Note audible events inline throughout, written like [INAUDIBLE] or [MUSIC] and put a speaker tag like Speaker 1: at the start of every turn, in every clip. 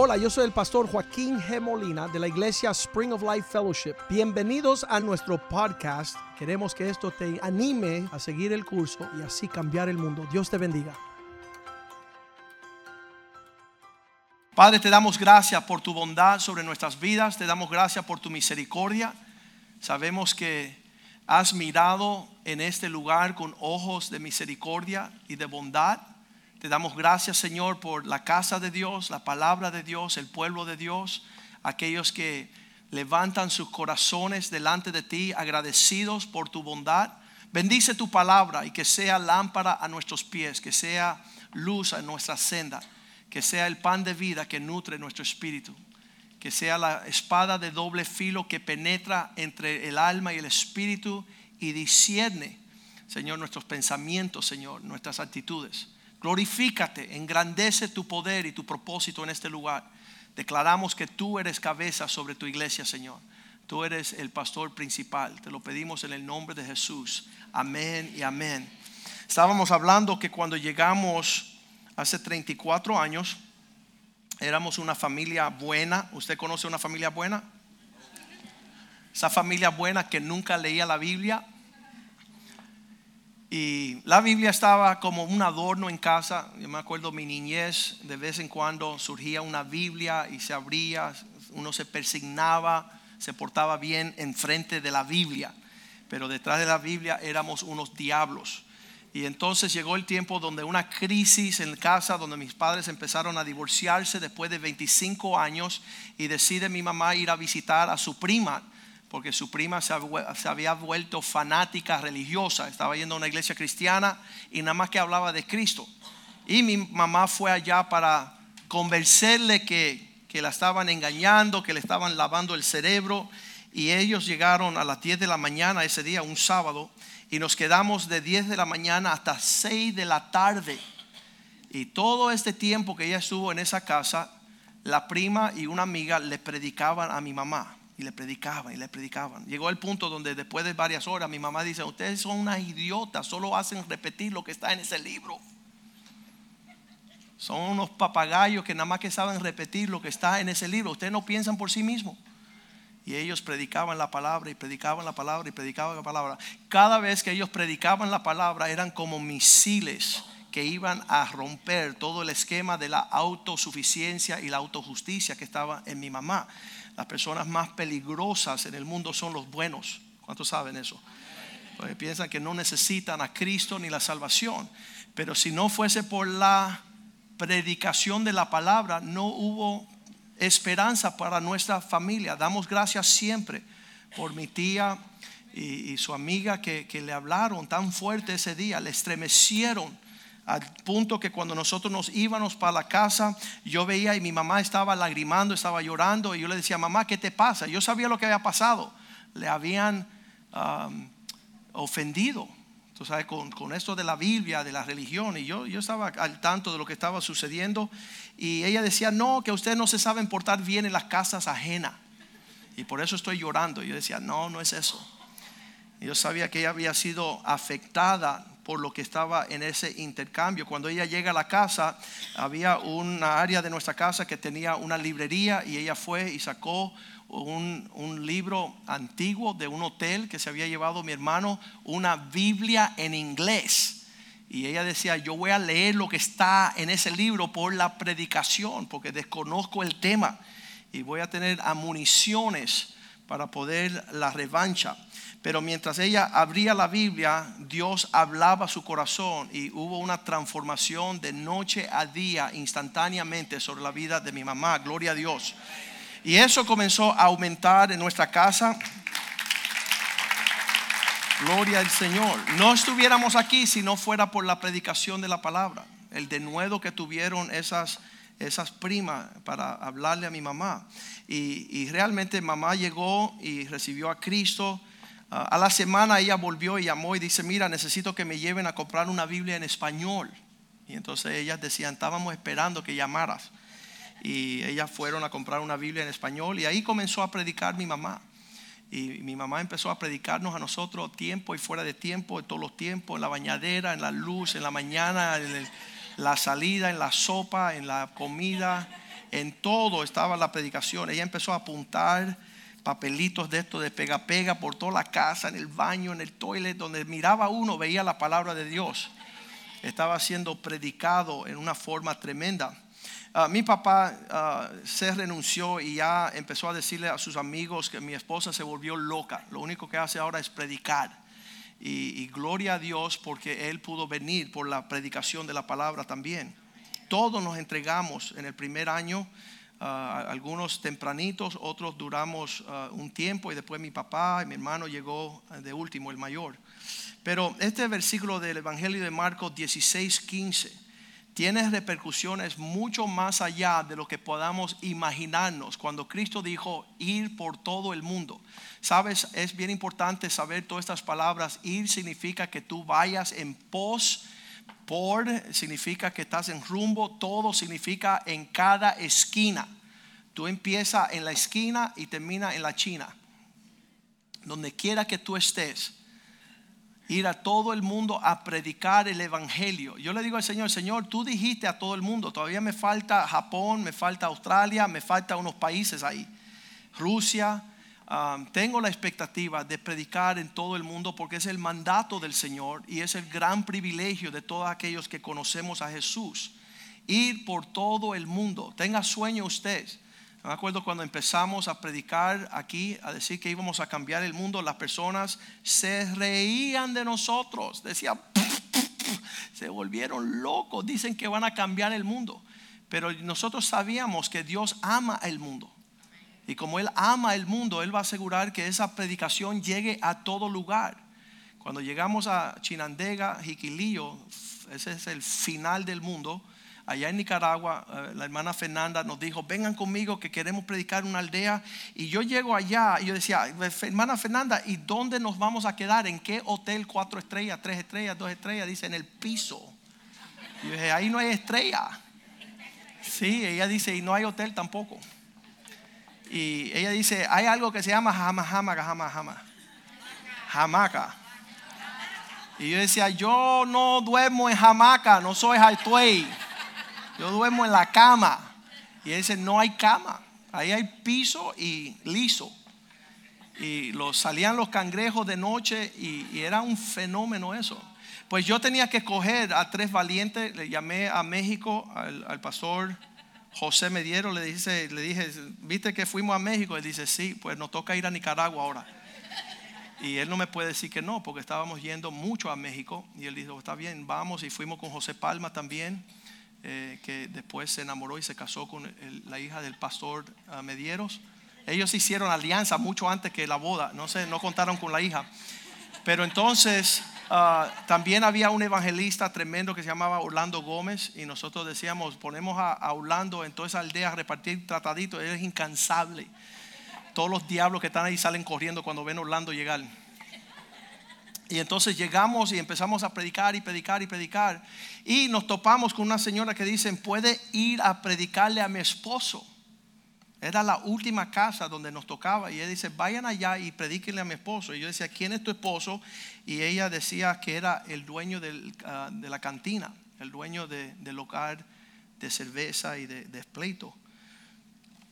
Speaker 1: Hola, yo soy el pastor Joaquín G. Molina de la iglesia Spring of Life Fellowship. Bienvenidos a nuestro podcast. Queremos que esto te anime a seguir el curso y así cambiar el mundo. Dios te bendiga. Padre, te damos gracias por tu bondad sobre nuestras vidas, te damos gracias por tu misericordia. Sabemos que has mirado en este lugar con ojos de misericordia y de bondad. Te damos gracias, Señor, por la casa de Dios, la palabra de Dios, el pueblo de Dios, aquellos que levantan sus corazones delante de ti, agradecidos por tu bondad. Bendice tu palabra y que sea lámpara a nuestros pies, que sea luz a nuestra senda, que sea el pan de vida que nutre nuestro espíritu, que sea la espada de doble filo que penetra entre el alma y el espíritu y discierne, Señor, nuestros pensamientos, Señor, nuestras actitudes. Glorifícate, engrandece tu poder y tu propósito en este lugar. Declaramos que tú eres cabeza sobre tu iglesia, Señor. Tú eres el pastor principal. Te lo pedimos en el nombre de Jesús. Amén y amén. Estábamos hablando que cuando llegamos hace 34 años, éramos una familia buena. ¿Usted conoce una familia buena? Esa familia buena que nunca leía la Biblia, y la Biblia estaba como un adorno en casa. Yo me acuerdo mi niñez, de vez en cuando surgía una Biblia y se abría, uno se persignaba, se portaba bien enfrente de la Biblia. Pero detrás de la Biblia éramos unos diablos. Y entonces llegó el tiempo donde una crisis en casa, donde mis padres empezaron a divorciarse después de 25 años y decide mi mamá ir a visitar a su prima porque su prima se había vuelto fanática religiosa, estaba yendo a una iglesia cristiana y nada más que hablaba de Cristo. Y mi mamá fue allá para convencerle que, que la estaban engañando, que le estaban lavando el cerebro. Y ellos llegaron a las 10 de la mañana ese día, un sábado, y nos quedamos de 10 de la mañana hasta 6 de la tarde. Y todo este tiempo que ella estuvo en esa casa, la prima y una amiga le predicaban a mi mamá y le predicaban y le predicaban. Llegó el punto donde después de varias horas mi mamá dice, ustedes son unas idiotas, solo hacen repetir lo que está en ese libro. Son unos papagayos que nada más que saben repetir lo que está en ese libro. Ustedes no piensan por sí mismos. Y ellos predicaban la palabra y predicaban la palabra y predicaban la palabra. Cada vez que ellos predicaban la palabra eran como misiles que iban a romper todo el esquema de la autosuficiencia y la autojusticia que estaba en mi mamá. Las personas más peligrosas en el mundo son los buenos. ¿Cuántos saben eso? Porque piensan que no necesitan a Cristo ni la salvación. Pero si no fuese por la predicación de la palabra, no hubo esperanza para nuestra familia. Damos gracias siempre por mi tía y, su amiga que, que, le hablaron tan fuerte ese día, le estremecieron al punto que cuando nosotros nos íbamos para la casa, yo veía y mi mamá estaba lagrimando, estaba llorando, y yo le decía, mamá, ¿qué te pasa? Yo sabía lo que había pasado, le habían ofendido. Tú sabes, con, con, esto de la Biblia, de la religión, y yo, yo estaba al tanto de lo que estaba sucediendo, y ella decía, no, que ustedes no se saben portar bien en las casas ajenas, y por eso estoy llorando. Y yo decía, no, no es eso. Yo sabía que ella había sido afectada por lo que estaba en ese intercambio. Cuando ella llega a la casa, había una área de nuestra casa que tenía una librería y ella fue y sacó un, libro antiguo de un hotel que se había llevado mi hermano, una Biblia en inglés. Y ella decía, yo voy a leer lo que está en ese libro por la predicación, porque desconozco el tema y voy a tener amuniciones para poder la revancha. Pero mientras ella abría la Biblia, Dios hablaba a su corazón y hubo una transformación de noche a día instantáneamente sobre la vida de mi mamá. Gloria a Dios. Y eso comenzó a aumentar en nuestra casa. Gloria al Señor. No estuviéramos aquí si no fuera por la predicación de la palabra. El denuedo que tuvieron esas, esas primas para hablarle a mi mamá. Y, y realmente mamá llegó y recibió a Cristo a la semana ella volvió y llamó y dice, mira, necesito que me lleven a comprar una Biblia en español. Y entonces ellas decían, estábamos esperando que llamaras. Y ellas fueron a comprar una Biblia en español y ahí comenzó a predicar mi mamá. Y mi mamá empezó a predicarnos a nosotros tiempo y fuera de tiempo, en todos los tiempos, en la bañadera, en la luz, en la mañana, en la salida, en la sopa, en la comida. En todo estaba la predicación. Ella empezó a apuntar papelitos de esto de pega pega por toda la casa, en el baño, en el toilet, donde miraba uno, veía la palabra de Dios. Estaba siendo predicado en una forma tremenda. Ah, mi papá ah, se renunció y ya empezó a decirle a sus amigos que mi esposa se volvió loca. Lo único que hace ahora es predicar. Y, gloria a Dios porque Él pudo venir por la predicación de la palabra también. Todos nos entregamos en el primer año, ah, algunos tempranitos, otros duramos un tiempo y después mi papá y mi hermano llegó de último, el mayor. Pero este versículo del Evangelio de Marcos 16, 15 tiene repercusiones mucho más allá de lo que podamos imaginarnos cuando Cristo dijo ir por todo el mundo. Sabes, es bien importante saber todas estas palabras. Ir significa que tú vayas en pos, por significa que estás en rumbo, todo significa en cada esquina. Tú empiezas en la esquina y termina en la China. Donde quiera que tú estés ir a todo el mundo a predicar el Evangelio. Yo le digo al Señor, Señor, tú dijiste a todo el mundo, todavía me falta Japón, me falta Australia, me falta unos países ahí, Rusia. Um, tengo la expectativa de predicar en todo el mundo porque es el mandato del Señor y es el gran privilegio de todos aquellos que conocemos a Jesús. Ir por todo el mundo. Tenga sueño usted me acuerdo cuando empezamos a predicar aquí, a decir que íbamos a cambiar el mundo, las personas se reían de nosotros. Decían, se volvieron locos, dicen que van a cambiar el mundo. Pero nosotros sabíamos que Dios ama el mundo. Y como Él ama el mundo, Él va a asegurar que esa predicación llegue a todo lugar. Cuando llegamos a Chinandega, Jiquilillo, ese es el final del mundo allá en Nicaragua, eh, la hermana Fernanda nos dijo, vengan conmigo que queremos predicar una aldea. Y yo llego allá y yo decía, hermana Fernanda, ¿y dónde nos vamos a quedar? ¿En qué hotel? Cuatro estrellas, tres estrellas, dos estrellas. Dice, en el piso. Y yo dije, ahí no hay estrella. Sí, ella dice, y no hay hotel tampoco. Y ella dice, hay algo que se llama jama, jama, jama, jama. Jamaca. Y yo decía, yo no duermo en jamaca, no soy Haituey. Yo duermo en la cama. Y él dice, no hay cama. Ahí hay piso y liso. Y los, salían los cangrejos de noche y, era un fenómeno eso. Pues yo tenía que escoger a tres valientes. Le llamé a México al, pastor José Mediero. Le, dice, le dije, ¿viste que fuimos a México? Él dice, sí, pues nos toca ir a Nicaragua ahora. Y él no me puede decir que no, porque estábamos yendo mucho a México. Y él dijo, está bien, vamos. Y fuimos con José Palma también. Eh, que después se enamoró y se casó con la hija del pastor ah, Medieros. Ellos hicieron alianza mucho antes que la boda, no sé, no contaron con la hija. Pero entonces ah, también había un evangelista tremendo que se llamaba Orlando Gómez y nosotros decíamos, ponemos a, Orlando en toda esa aldea a repartir trataditos, él es incansable. Todos los diablos que están ahí salen corriendo cuando ven a Orlando llegar. Y entonces llegamos y empezamos a predicar y predicar y predicar. Y nos topamos con una señora que dice, puede ir a predicarle a mi esposo. Era la última casa donde nos tocaba. Y ella dice, vayan allá y predíquenle a mi esposo. Y yo decía, ¿quién es tu esposo? Y ella decía que era el dueño ah, de la cantina, el dueño del local de cerveza y de, de pleito.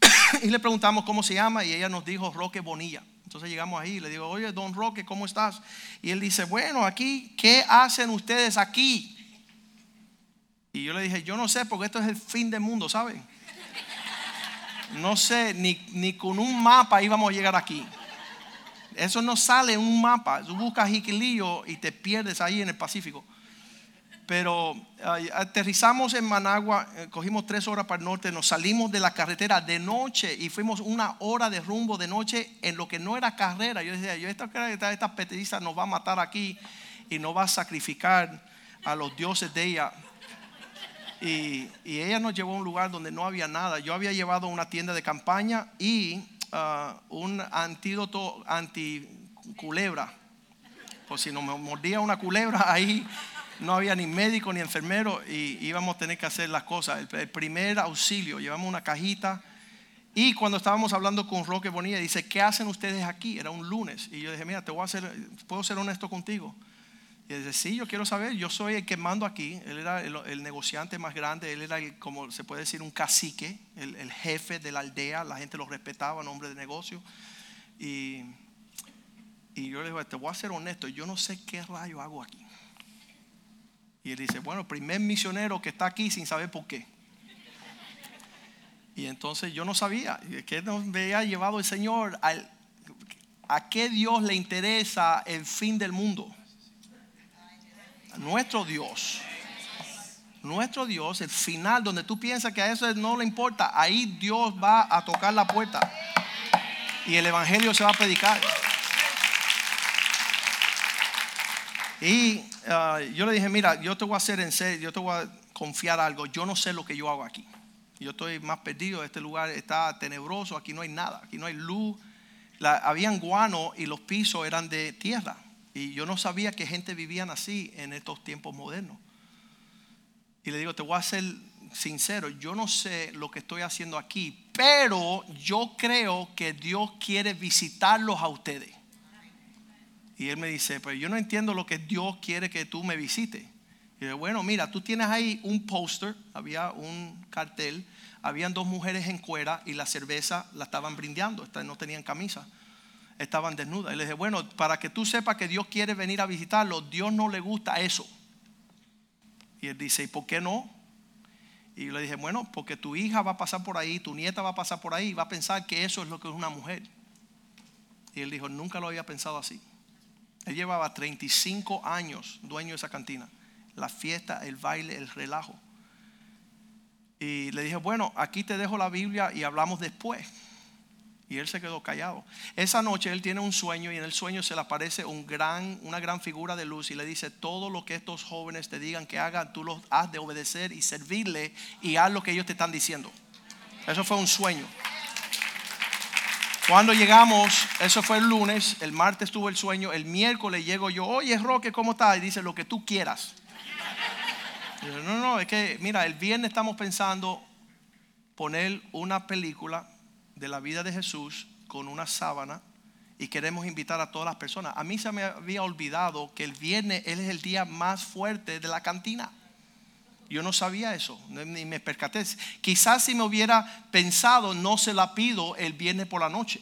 Speaker 1: [COUGHS] y le preguntamos cómo se llama y ella nos dijo Roque Bonilla. Entonces llegamos ahí y le digo, oye, don Roque, ¿cómo estás? Y él dice, bueno, aquí, ¿qué hacen ustedes aquí? Y yo le dije, yo no sé, porque esto es el fin del mundo, ¿saben? No sé, ni, ni con un mapa íbamos a llegar aquí. Eso no sale en un mapa. Tú buscas Jiquilillo y te pierdes ahí en el Pacífico. Pero aterrizamos en Managua, eh, cogimos tres horas para el norte, nos salimos de la carretera de noche y fuimos una hora de rumbo de noche en lo que no era carrera. Yo decía, yo esta, esta petiza nos va a matar aquí y nos va a sacrificar a los dioses de ella. Y, ella nos llevó a un lugar donde no había nada. Yo había llevado una tienda de campaña y ah, un antídoto anti culebra. Por si nos mordía una culebra ahí no había ni médico ni enfermero y íbamos a tener que hacer las cosas. El, primer auxilio, llevamos una cajita. Y cuando estábamos hablando con Roque Bonilla, dice, ¿qué hacen ustedes aquí? Era un lunes. Y yo dije, mira, te voy a hacer, puedo ser honesto contigo. Y dice, sí, yo quiero saber, yo soy el que mando aquí. Él era el, negociante más grande, él era, como se puede decir, un cacique, el, jefe de la aldea, la gente lo respetaba, nombre de negocio. Y, y yo le digo, te voy a ser honesto, yo no sé qué rayo hago aquí. Y él dice, bueno, primer misionero que está aquí sin saber por qué. Y entonces yo no sabía que nos había llevado el Señor al, a qué Dios le interesa el fin del mundo. nuestro Dios. Nuestro Dios, el final donde tú piensas que a eso no le importa, ahí Dios va a tocar la puerta y el Evangelio se va a predicar. Y uh, yo le dije, mira, yo te voy a hacer en serio, yo te voy a confiar algo, yo no sé lo que yo hago aquí. Yo estoy más perdido, este lugar está tenebroso, aquí no hay nada, aquí no hay luz. Habían guano y los pisos eran de tierra. Y yo no sabía que gente vivían así en estos tiempos modernos. Y le digo, te voy a ser sincero, yo no sé lo que estoy haciendo aquí, pero yo creo que Dios quiere visitarlos a ustedes. Y él me dice, pero yo no entiendo lo que Dios quiere que tú me visites. Y yo, bueno, mira, tú tienes ahí un póster, había un cartel, habían dos mujeres en cuera y la cerveza la estaban brindando, no tenían camisa, estaban desnudas. Y le dije, bueno, para que tú sepas que Dios quiere venir a visitarlo, Dios no le gusta eso. Y él dice, ¿y por qué no? Y yo le dije, bueno, porque tu hija va a pasar por ahí, tu nieta va a pasar por ahí va a pensar que eso es lo que es una mujer. Y él dijo, nunca lo había pensado así. Él llevaba 35 años dueño de esa cantina. La fiesta, el baile, el relajo. Y le dije, bueno, aquí te dejo la Biblia y hablamos después. Y él se quedó callado. Esa noche él tiene un sueño y en el sueño se le aparece un gran, una gran figura de luz y le dice, todo lo que estos jóvenes te digan que hagan, tú los has de obedecer y servirle y haz lo que ellos te están diciendo. Eso fue un sueño. Cuando llegamos, eso fue el lunes, el martes tuvo el sueño, el miércoles llego yo, oye Roque, ¿cómo estás? Y dice, lo que tú quieras. no, no, es que, mira, el viernes estamos pensando poner una película de la vida de Jesús con una sábana y queremos invitar a todas las personas. A mí se me había olvidado que el viernes es el día más fuerte de la cantina. Yo no sabía eso, ni me percaté. Quizás si me hubiera pensado, no se la pido el viernes por la noche.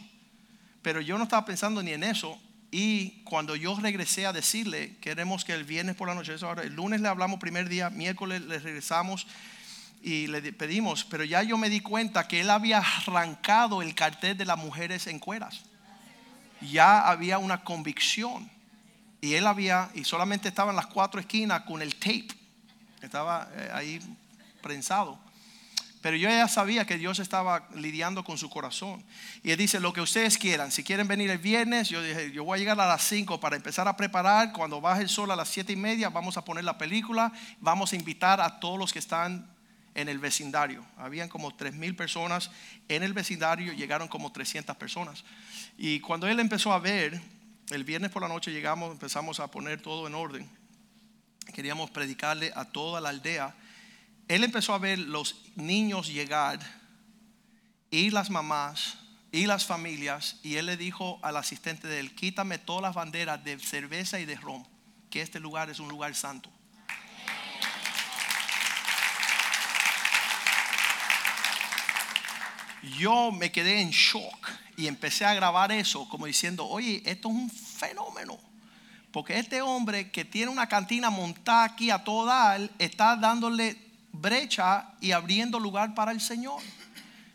Speaker 1: Pero yo no estaba pensando ni en eso. Y cuando yo regresé a decirle, queremos que el viernes por la noche, eso ahora, el lunes le hablamos primer día, miércoles le regresamos y le pedimos, pero ya yo me di cuenta que él había arrancado el cartel de las mujeres en cueras. Ya había una convicción. Y él había, y solamente estaba en las cuatro esquinas con el tape estaba eh, ahí prensado. Pero yo ya sabía que Dios estaba lidiando con su corazón. Y él dice, lo que ustedes quieran, si quieren venir el viernes, yo dije, yo voy a llegar a las 5 para empezar a preparar. Cuando baje el sol a las 7 y media, vamos a poner la película. Vamos a invitar a todos los que están en el vecindario. Habían como 3 mil personas en el vecindario, llegaron como 300 personas. Y cuando él empezó a ver, el viernes por la noche llegamos, empezamos a poner todo en orden queríamos predicarle a toda la aldea, él empezó a ver los niños llegar y las mamás y las familias y él le dijo al asistente de él, quítame todas las banderas de cerveza y de ron, que este lugar es un lugar santo. Yo me quedé en shock y empecé a grabar eso como diciendo, oye, esto es un fenómeno. Porque este hombre que tiene una cantina montada aquí a todo dar, está dándole brecha y abriendo lugar para el Señor.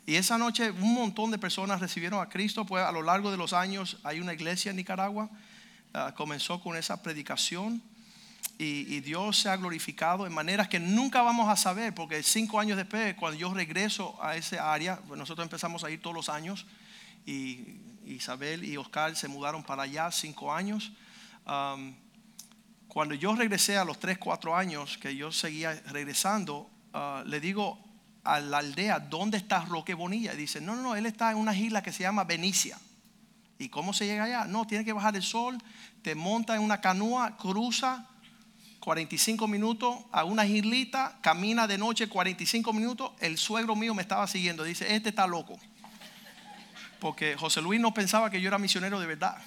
Speaker 1: Y esa noche un montón de personas recibieron a Cristo, pues a lo largo de los años hay una iglesia en Nicaragua, ah, comenzó con esa predicación y, Dios se ha glorificado en maneras que nunca vamos a saber, porque cinco años después, cuando yo regreso a esa área, pues nosotros empezamos a ir todos los años y Isabel y Oscar se mudaron para allá cinco años cuando yo regresé a los 3, 4 años, que yo seguía regresando, ah, le digo a la aldea, ¿dónde está Roque Bonilla? Y dice, no, no, no, él está en una isla que se llama Benicia. ¿Y cómo se llega allá? No, tiene que bajar el sol, te monta en una canoa, cruza 45 minutos a una islita, camina de noche 45 minutos. El suegro mío me estaba siguiendo, dice, este está loco. Porque José Luis no pensaba que yo era misionero de verdad.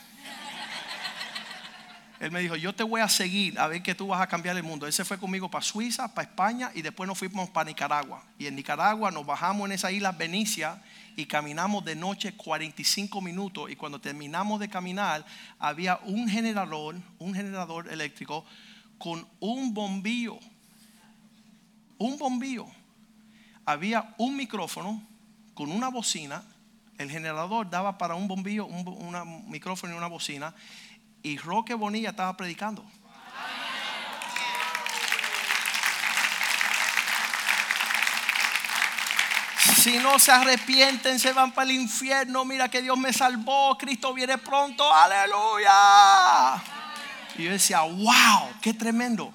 Speaker 1: Él me dijo, yo te voy a seguir a ver que tú vas a cambiar el mundo. Él se fue conmigo para Suiza, para España y después nos fuimos para Nicaragua. Y en Nicaragua nos bajamos en esa isla Benicia y caminamos de noche 45 minutos. Y cuando terminamos de caminar, había un generador, un generador eléctrico con un bombillo. Un bombillo. Había un micrófono con una bocina. El generador daba para un bombillo, un micrófono y una bocina y Roque Bonilla estaba predicando. Si no se arrepienten, se van para el infierno. Mira que Dios me salvó. Cristo viene pronto. Aleluya. Y yo decía, wow, qué tremendo.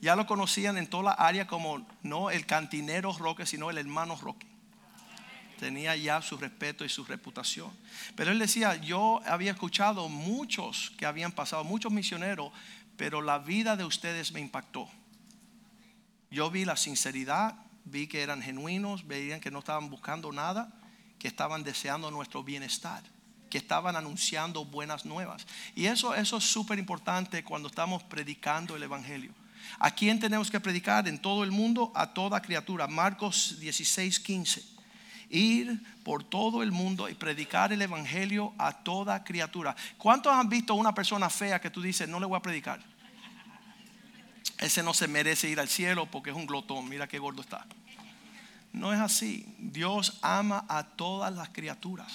Speaker 1: Ya lo conocían en toda la área como no el cantinero Roque, sino el hermano Roque tenía ya su respeto y su reputación. Pero él decía, yo había escuchado muchos que habían pasado, muchos misioneros, pero la vida de ustedes me impactó. Yo vi la sinceridad, vi que eran genuinos, veían que no estaban buscando nada, que estaban deseando nuestro bienestar, que estaban anunciando buenas nuevas. Y eso, eso es súper importante cuando estamos predicando el Evangelio. ¿A quién tenemos que predicar? En todo el mundo, a toda criatura. Marcos 16, 15 ir por todo el mundo y predicar el evangelio a toda criatura. ¿Cuántos han visto una persona fea que tú dices, no le voy a predicar? Ese no se merece ir al cielo porque es un glotón, mira qué gordo está. No es así. Dios ama a todas las criaturas.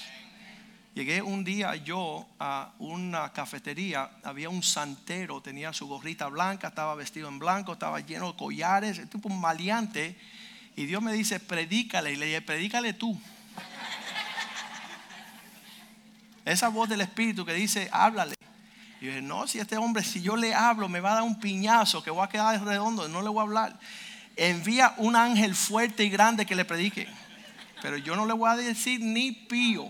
Speaker 1: Llegué un día yo a una cafetería, había un santero, tenía su gorrita blanca, estaba vestido en blanco, estaba lleno de collares, tipo un maleante y Dios me dice, predícale. Y le dije, predícale tú. Esa voz del Espíritu que dice, háblale. Y yo dije, no, si este hombre, si yo le hablo, me va a dar un piñazo que voy a quedar redondo, no le voy a hablar. Envía un ángel fuerte y grande que le predique. Pero yo no le voy a decir ni pío.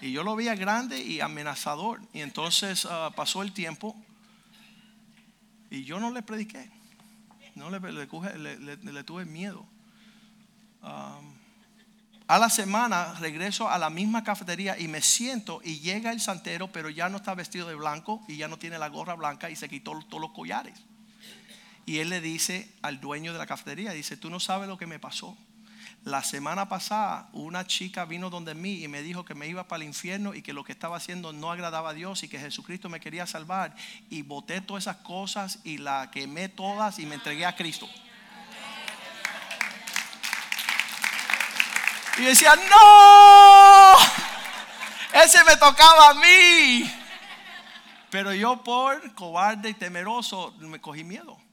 Speaker 1: Y yo lo veía grande y amenazador. Y entonces ah, pasó el tiempo y yo no le prediqué. No le, le, tuve miedo. a la semana regreso a la misma cafetería y me siento y llega el santero, pero ya no está vestido de blanco y ya no tiene la gorra blanca y se quitó todos los collares. Y él le dice al dueño de la cafetería, dice, tú no sabes lo que me pasó. La semana pasada una chica vino donde mí y me dijo que me iba para el infierno y que lo que estaba haciendo no agradaba a Dios y que Jesucristo me quería salvar. Y boté todas esas cosas y la quemé todas y me entregué a Cristo. Y decía, no, ese me tocaba a mí. Pero yo por cobarde y temeroso me cogí miedo.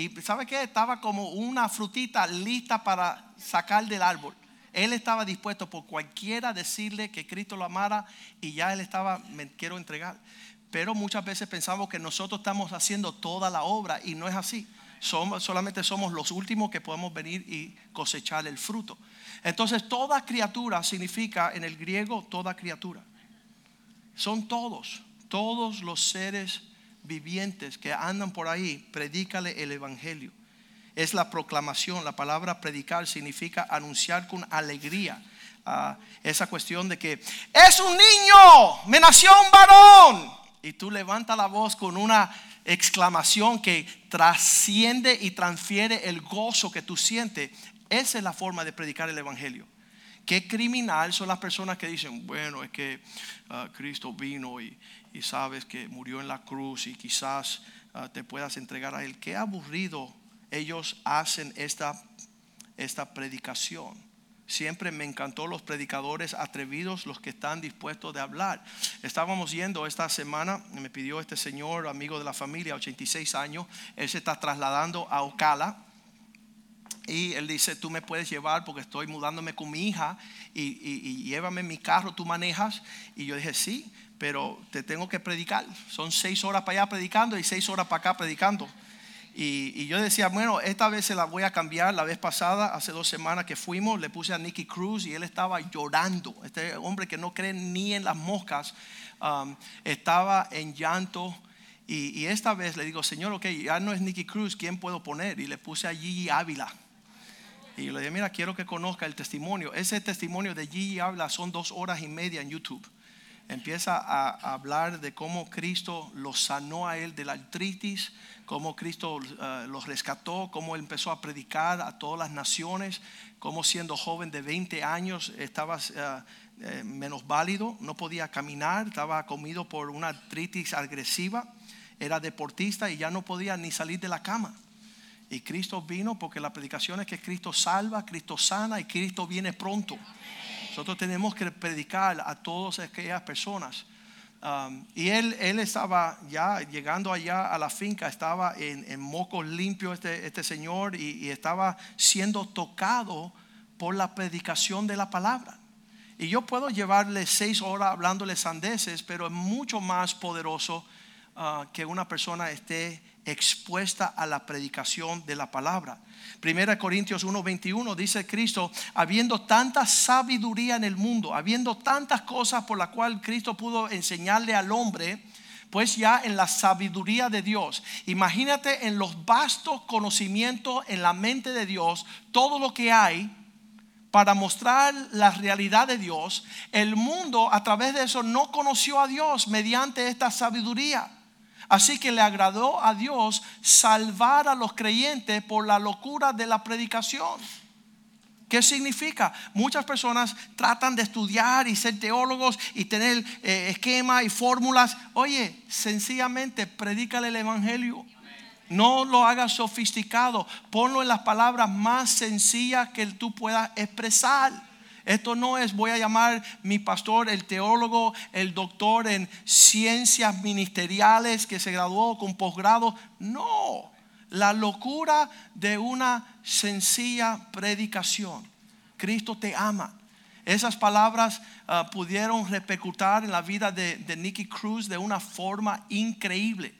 Speaker 1: Y ¿sabe qué? Estaba como una frutita lista para sacar del árbol. Él estaba dispuesto por cualquiera decirle que Cristo lo amara y ya él estaba, me quiero entregar. Pero muchas veces pensamos que nosotros estamos haciendo toda la obra y no es así. Somos, solamente somos los últimos que podemos venir y cosechar el fruto. Entonces, toda criatura significa en el griego toda criatura. Son todos, todos los seres vivientes que andan por ahí, predícale el Evangelio. Es la proclamación, la palabra predicar significa anunciar con alegría. Ah, esa cuestión de que es un niño, me nació un varón. Y tú levantas la voz con una exclamación que trasciende y transfiere el gozo que tú sientes. Esa es la forma de predicar el Evangelio. Qué criminal son las personas que dicen, bueno, es que ah, Cristo vino y, sabes que murió en la cruz y quizás ah, te puedas entregar a Él. Qué aburrido ellos hacen esta, esta predicación. Siempre me encantó los predicadores atrevidos, los que están dispuestos de hablar. Estábamos yendo esta semana, me pidió este señor, amigo de la familia, 86 años, él se está trasladando a Ocala. Y él dice, tú me puedes llevar porque estoy mudándome con mi hija y, y, y llévame en mi carro, tú manejas. Y yo dije, sí, pero te tengo que predicar. Son seis horas para allá predicando y seis horas para acá predicando. Y, yo decía, bueno, esta vez se la voy a cambiar. La vez pasada, hace dos semanas que fuimos, le puse a Nicky Cruz y él estaba llorando. Este hombre que no cree ni en las moscas, um, estaba en llanto. Y, esta vez le digo, Señor, ok, ya no es Nicky Cruz, ¿quién puedo poner? Y le puse a Gigi Ávila. Y le dije, mira, quiero que conozca el testimonio. Ese testimonio de Gigi Ávila son dos horas y media en YouTube. empieza a, hablar de cómo Cristo lo sanó a él de la artritis, cómo Cristo uh, los rescató, cómo empezó a predicar a todas las naciones, cómo siendo joven de 20 años estaba uh, eh, menos válido, no podía caminar, estaba comido por una artritis agresiva, era deportista y ya no podía ni salir de la cama. Y Cristo vino porque la predicación es que Cristo salva, Cristo sana y Cristo viene pronto. Nosotros tenemos que predicar a todas aquellas personas. Um, y él, él estaba ya llegando allá a la finca, estaba en, en mocos limpios este, este señor y, estaba siendo tocado por la predicación de la palabra. Y yo puedo llevarle seis horas hablándole sandeces, pero es mucho más poderoso uh, que una persona esté expuesta a la predicación de la palabra. Primera Corintios 1:21 dice Cristo, habiendo tanta sabiduría en el mundo, habiendo tantas cosas por las cuales Cristo pudo enseñarle al hombre, pues ya en la sabiduría de Dios. Imagínate en los vastos conocimientos en la mente de Dios, todo lo que hay para mostrar la realidad de Dios. El mundo a través de eso no conoció a Dios mediante esta sabiduría. Así que le agradó a Dios salvar a los creyentes por la locura de la predicación. ¿Qué significa? Muchas personas tratan de estudiar y ser teólogos y tener eh, esquemas y fórmulas. Oye, sencillamente predícale el Evangelio. No lo hagas sofisticado. Ponlo en las palabras más sencillas que tú puedas expresar. Esto no es, voy a llamar mi pastor el teólogo, el doctor en ciencias ministeriales que se graduó con posgrado. No, la locura de una sencilla predicación. Cristo te ama. Esas palabras ah, pudieron repercutir en la vida de, de Nicky Cruz de una forma increíble.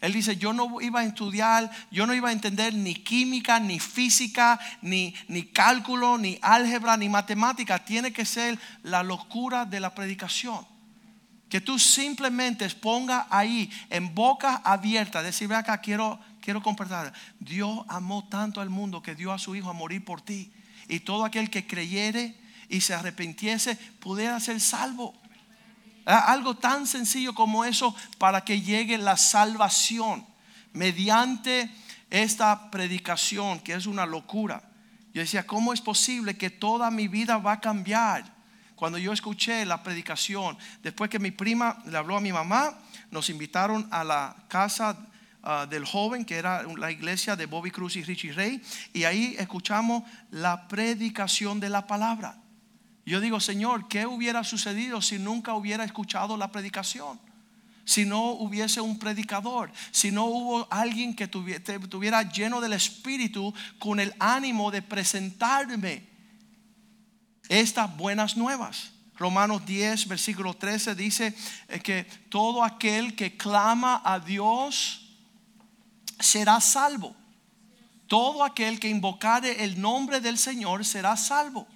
Speaker 1: Él dice, yo no iba a estudiar, yo no iba a entender ni química, ni física, ni, ni cálculo, ni álgebra, ni matemática. Tiene que ser la locura de la predicación. Que tú simplemente ponga ahí en boca abierta, decir, ve acá, quiero, quiero compartir. Dios amó tanto al mundo que dio a su Hijo a morir por ti. Y todo aquel que creyere y se arrepintiese pudiera ser salvo. Ah, algo tan sencillo como eso para que llegue la salvación mediante esta predicación que es una locura. Yo decía, ¿cómo es posible que toda mi vida va a cambiar? Cuando yo escuché la predicación, después que mi prima le habló a mi mamá, nos invitaron a la casa ah, del joven, que era la iglesia de Bobby Cruz y Richie Rey, y ahí escuchamos la predicación de la palabra. Yo digo, Señor, ¿qué hubiera sucedido si nunca hubiera escuchado la predicación? Si no hubiese un predicador, si no hubo alguien que estuviera lleno del Espíritu con el ánimo de presentarme estas buenas nuevas. Romanos 10, versículo 13 dice eh, que todo aquel que clama a Dios será salvo. Todo aquel que invocare el nombre del Señor será salvo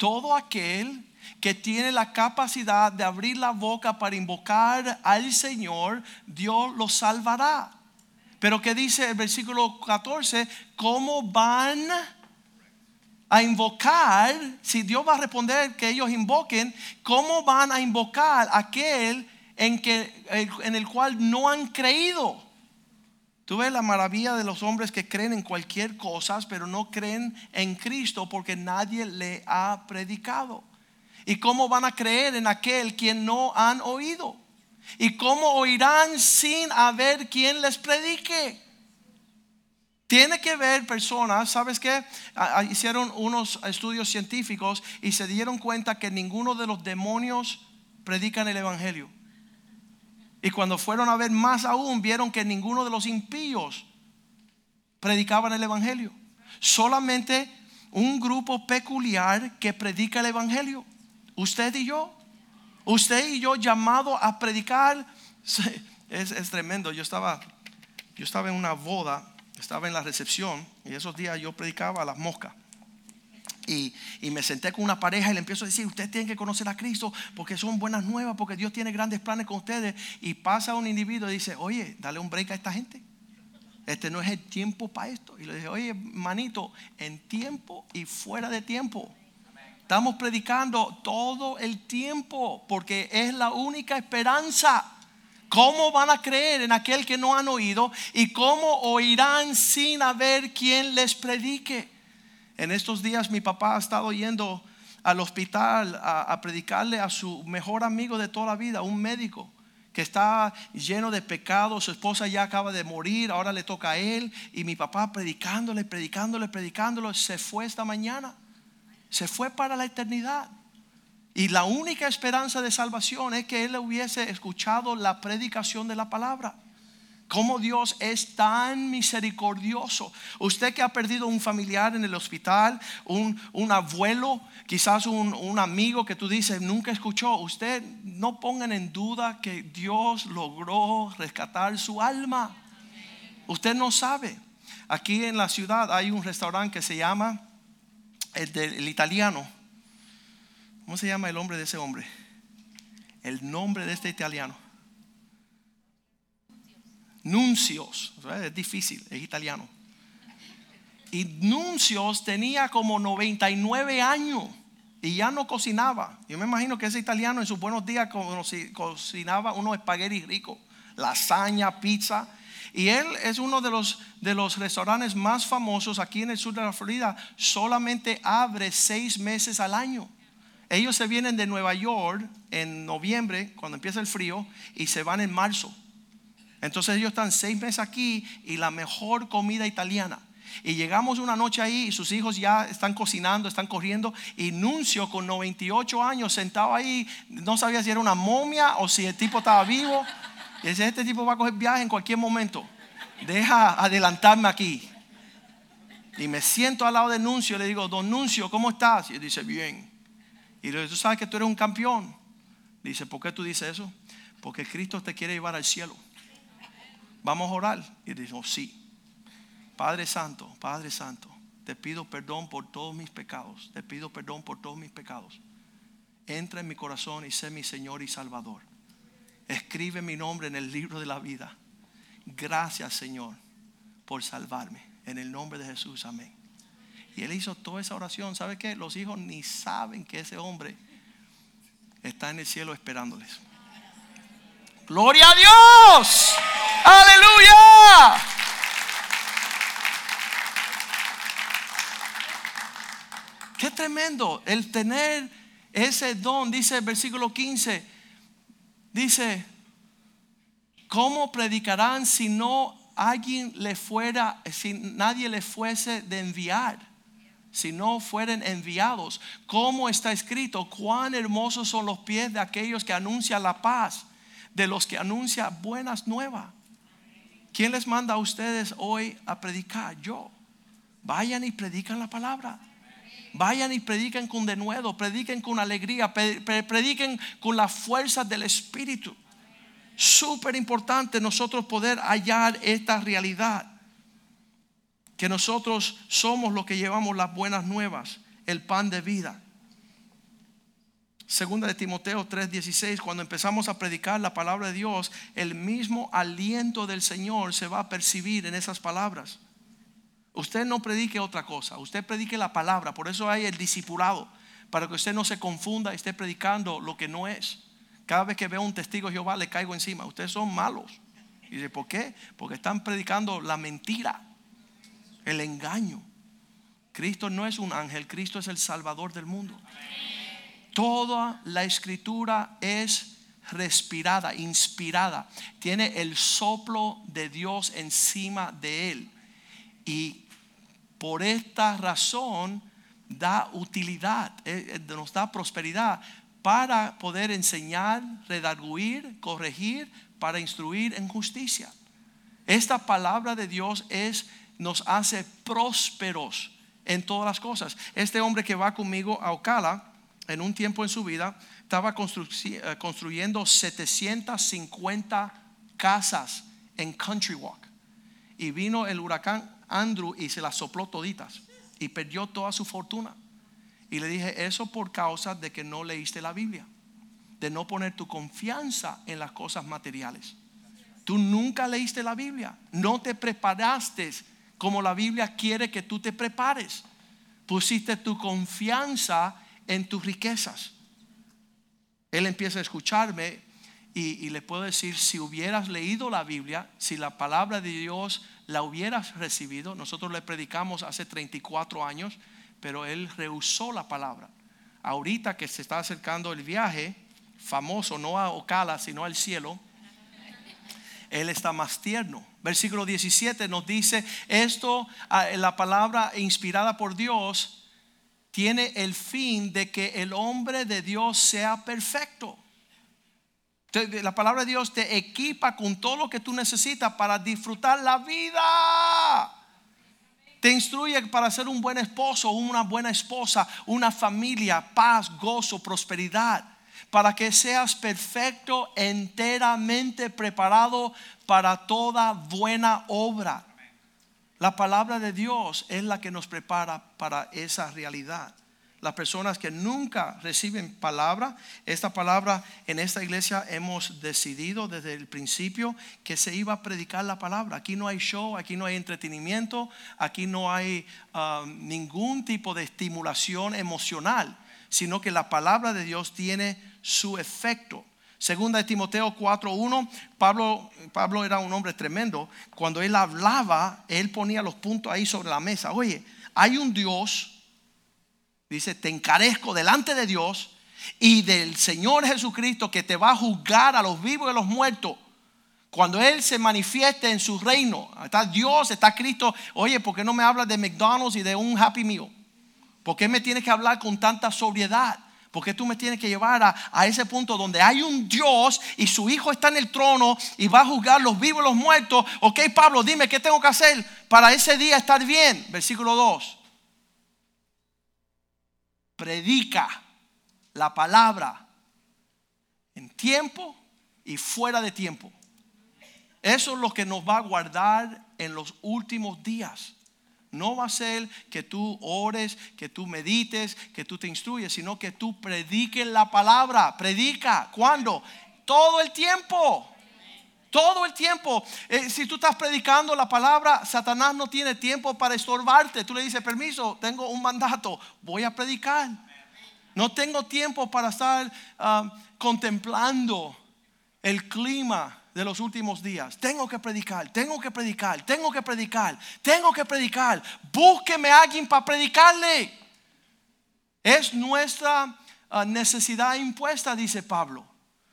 Speaker 1: todo aquel que tiene la capacidad de abrir la boca para invocar al Señor, Dios lo salvará. Pero que dice el versículo 14, ¿cómo van a invocar? Si Dios va a responder que ellos invoquen, ¿cómo van a invocar aquel en, que, en el cual no han creído? Tú ves la maravilla de los hombres que creen en cualquier cosa, pero no creen en Cristo porque nadie le ha predicado. ¿Y cómo van a creer en aquel quien no han oído? ¿Y cómo oirán sin haber quien les predique? Tiene que ver personas, ¿sabes qué? Hicieron unos estudios científicos y se dieron cuenta que ninguno de los demonios predican el Evangelio. Y cuando fueron a ver más aún, vieron que ninguno de los impíos predicaban el Evangelio. Solamente un grupo peculiar que predica el Evangelio. Usted y yo. Usted y yo llamado a predicar. Es, es tremendo. Yo estaba, yo estaba en una boda, estaba en la recepción y esos días yo predicaba a las moscas. Y, me senté con una pareja y le empiezo a decir, usted tiene que conocer a Cristo porque son buenas nuevas, porque Dios tiene grandes planes con ustedes. Y pasa un individuo y dice, oye, dale un break a esta gente. Este no es el tiempo para esto. Y le dije, oye, manito, en tiempo y fuera de tiempo. Estamos predicando todo el tiempo porque es la única esperanza. ¿Cómo van a creer en aquel que no han oído? ¿Y cómo oirán sin haber quien les predique? En estos días mi papá ha estado yendo al hospital a, predicarle a su mejor amigo de toda la vida, un médico que está lleno de pecado, su esposa ya acaba de morir, ahora le toca a él, y mi papá predicándole, predicándole, predicándole, se fue esta mañana, se fue para la eternidad. Y la única esperanza de salvación es que él hubiese escuchado la predicación de la palabra. Cómo Dios es tan misericordioso. Usted que ha perdido un familiar en el hospital, un, un abuelo, quizás un, un, amigo que tú dices nunca escuchó, usted no pongan en duda que Dios logró rescatar su alma. Usted no sabe. Aquí en la ciudad hay un restaurante que se llama el, del, italiano. ¿Cómo se llama el nombre de ese hombre? El nombre de este italiano. Nuncios. Es difícil, es italiano. Y Nuncios tenía como 99 años y ya no cocinaba. Yo me imagino que ese italiano en sus buenos días cocinaba unos espaguetis ricos, lasaña, pizza. Y él es uno de los, de los restaurantes más famosos aquí en el sur de la Florida. Solamente abre seis meses al año. Ellos se vienen de Nueva York en noviembre, cuando empieza el frío, y se van en marzo. Entonces ellos están seis meses aquí y la mejor comida italiana. Y llegamos una noche ahí y sus hijos ya están cocinando, están corriendo. Y Nuncio con 98 años sentado ahí, no sabía si era una momia o si el tipo estaba vivo. Y dice, este tipo va a coger viaje en cualquier momento. Deja adelantarme aquí. Y me siento al lado de Nuncio y le digo, don Nuncio, ¿cómo estás? Y él dice, bien. Y le digo, tú sabes que tú eres un campeón. Dice, ¿por qué tú dices eso? Porque Cristo te quiere llevar al cielo. Vamos a orar. Y dijo, sí. Padre Santo, Padre Santo, te pido perdón por todos mis pecados. Te pido perdón por todos mis pecados. Entra en mi corazón y sé mi Señor y Salvador. Escribe mi nombre en el libro de la vida. Gracias Señor por salvarme. En el nombre de Jesús, amén. Y él hizo toda esa oración. ¿Sabe qué? Los hijos ni saben que ese hombre está en el cielo esperándoles. Gloria a Dios. Aleluya. Qué tremendo el tener ese don, dice el versículo 15, dice, ¿cómo predicarán si no alguien le fuera, si nadie le fuese de enviar? Si no fueren enviados, ¿cómo está escrito? Cuán hermosos son los pies de aquellos que anuncian la paz de los que anuncia buenas nuevas. ¿Quién les manda a ustedes hoy a predicar? Yo. Vayan y predican la palabra. Vayan y prediquen con denuedo, prediquen con alegría, prediquen con la fuerza del Espíritu. Súper importante nosotros poder hallar esta realidad. Que nosotros somos los que llevamos las buenas nuevas, el pan de vida. Segunda de Timoteo 3:16, cuando empezamos a predicar la palabra de Dios, el mismo aliento del Señor se va a percibir en esas palabras. Usted no predique otra cosa, usted predique la palabra, por eso hay el discipulado, para que usted no se confunda y esté predicando lo que no es. Cada vez que veo un testigo de Jehová le caigo encima, ustedes son malos. Y dice, ¿por qué? Porque están predicando la mentira, el engaño. Cristo no es un ángel, Cristo es el Salvador del mundo. Toda la escritura es respirada, inspirada. Tiene el soplo de Dios encima de él. Y por esta razón da utilidad, eh, eh, nos da prosperidad para poder enseñar, redarguir, corregir, para instruir en justicia. Esta palabra de Dios es nos hace prósperos en todas las cosas. Este hombre que va conmigo a Ocala en un tiempo en su vida estaba eh, construyendo 750 casas en Country Walk. Y vino el huracán Andrew y se las sopló toditas. Y perdió toda su fortuna. Y le dije, eso por causa de que no leíste la Biblia. De no poner tu confianza en las cosas materiales. Tú nunca leíste la Biblia. No te preparaste como la Biblia quiere que tú te prepares. Pusiste tu confianza en tus riquezas. Él empieza a escucharme y, y, le puedo decir, si hubieras leído la Biblia, si la palabra de Dios la hubieras recibido, nosotros le predicamos hace 34 años, pero él rehusó la palabra. Ahorita que se está acercando el viaje, famoso, no a Ocala, sino al cielo, él está más tierno. Versículo 17 nos dice, esto, ah, la palabra inspirada por Dios, tiene el fin de que el hombre de Dios sea perfecto. La palabra de Dios te equipa con todo lo que tú necesitas para disfrutar la vida. Te instruye para ser un buen esposo, una buena esposa, una familia, paz, gozo, prosperidad. Para que seas perfecto, enteramente preparado para toda buena obra. La palabra de Dios es la que nos prepara para esa realidad las personas que nunca reciben palabra. Esta palabra en esta iglesia hemos decidido desde el principio que se iba a predicar la palabra. Aquí no hay show, aquí no hay entretenimiento, aquí no hay um, ningún tipo de estimulación emocional, sino que la palabra de Dios tiene su efecto. Segunda de Timoteo 4:1, Pablo, Pablo era un hombre tremendo. Cuando él hablaba, él ponía los puntos ahí sobre la mesa. Oye, hay un Dios Dice, te encarezco delante de Dios y del Señor Jesucristo que te va a juzgar a los vivos y a los muertos. Cuando Él se manifieste en su reino, está Dios, está Cristo. Oye, ¿por qué no me hablas de McDonald's y de un Happy Meal? ¿Por qué me tienes que hablar con tanta sobriedad? ¿Por qué tú me tienes que llevar a, a, ese punto donde hay un Dios y su Hijo está en el trono y va a juzgar los vivos y los muertos? Ok, Pablo, dime qué tengo que hacer para ese día estar bien. Versículo 2 predica la palabra en tiempo y fuera de tiempo. Eso es lo que nos va a guardar en los últimos días. No va a ser que tú ores, que tú medites, que tú te instruyes, sino que tú prediques la palabra. Predica. ¿Cuándo? Todo el tiempo. Todo el tiempo. Eh, si tú estás predicando la palabra, Satanás no tiene tiempo para estorbarte. Tú le dices, permiso, tengo un mandato, voy a predicar. No tengo tiempo para estar ah, contemplando el clima de los últimos días. Tengo que predicar, tengo que predicar, tengo que predicar, tengo que predicar. Búsqueme a alguien para predicarle. Es nuestra ah, necesidad impuesta, dice Pablo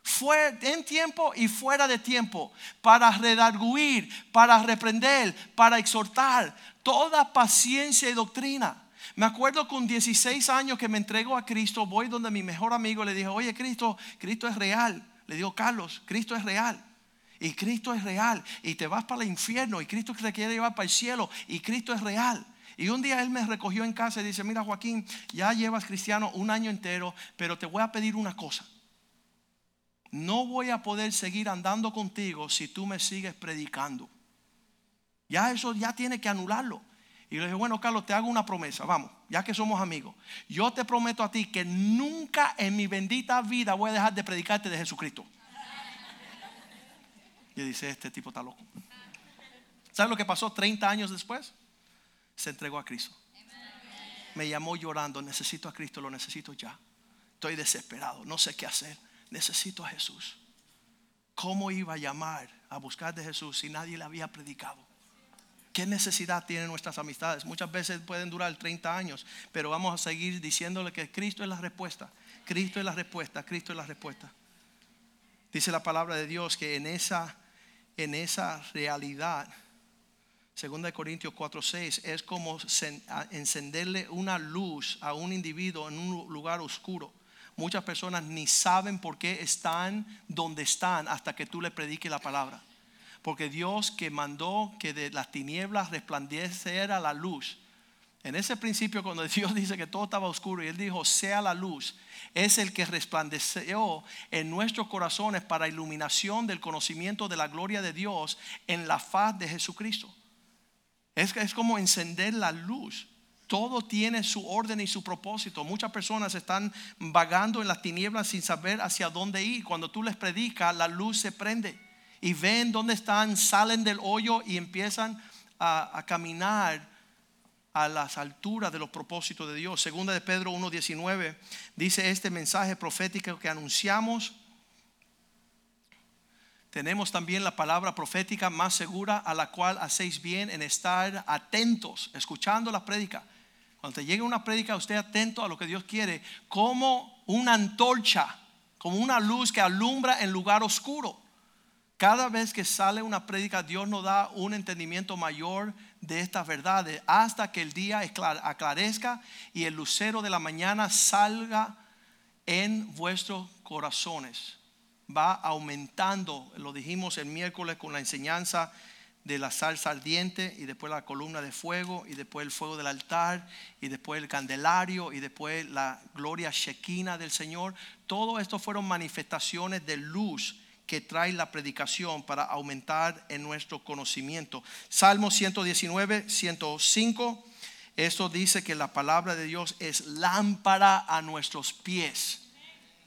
Speaker 1: fue en tiempo y fuera de tiempo, para redarguir, para reprender, para exhortar, toda paciencia y doctrina. Me acuerdo con 16 años que me entrego a Cristo, voy donde mi mejor amigo le dije, oye Cristo, Cristo es real. Le digo, Carlos, Cristo es real. Y Cristo es real. Y te vas para el infierno. Y Cristo te quiere llevar para el cielo. Y Cristo es real. Y un día él me recogió en casa y dice, mira Joaquín, ya llevas cristiano un año entero, pero te voy a pedir una cosa no voy a poder seguir andando contigo si tú me sigues predicando. Ya eso ya tiene que anularlo. Y le dije, bueno, Carlos, te hago una promesa, vamos, ya que somos amigos. Yo te prometo a ti que nunca en mi bendita vida voy a dejar de predicarte de Jesucristo. Y dice, este tipo está loco. ¿Sabes lo que pasó 30 años después? Se entregó a Cristo. Me llamó llorando, necesito a Cristo, lo necesito ya. Estoy desesperado, no sé qué hacer necesito a Jesús. ¿Cómo iba a llamar a buscar de Jesús si nadie le había predicado? ¿Qué necesidad tienen nuestras amistades? Muchas veces pueden durar 30 años, pero vamos a seguir diciéndole que Cristo es la respuesta. Cristo es la respuesta, Cristo es la respuesta. Dice la palabra de Dios que en esa, en esa realidad, 2 Corintios 4:6, es como encenderle una luz a un individuo en un lugar oscuro muchas personas ni saben por qué están donde están hasta que tú le prediques la palabra. Porque Dios que mandó que de las tinieblas resplandeciera la luz. En ese principio cuando [LAUGHS] Dios dice que todo estaba oscuro y Él dijo, sea la luz, es el que resplandeció en nuestros corazones para iluminación del conocimiento de la gloria de Dios en la faz de Jesucristo. Es, es como encender la luz. Todo tiene su orden y su propósito. Muchas personas están vagando en las tinieblas sin saber hacia dónde ir. Cuando tú les predicas, la luz se prende y ven dónde están, salen del hoyo y empiezan a, caminar a las alturas de los propósitos de Dios. Segunda de Pedro 1.19 dice este mensaje profético que anunciamos. Tenemos también la palabra profética más segura a la cual hacéis bien en estar atentos, escuchando la prédica. Cuando te llegue una prédica, usted atento a lo que Dios quiere, como una antorcha, como una luz que alumbra en lugar oscuro. Cada vez que sale una prédica, Dios nos da un entendimiento mayor de estas verdades hasta que el día aclarezca y el lucero de la mañana salga en vuestros corazones. Va aumentando, lo dijimos el miércoles con la enseñanza de la salsa ardiente y después la columna de fuego y después el fuego del altar y después el candelario y después la gloria shequina del Señor. Todo esto fueron manifestaciones de luz que trae la predicación para aumentar en nuestro conocimiento. Salmo 119, 105. Esto dice que la palabra de Dios es lámpara a nuestros pies.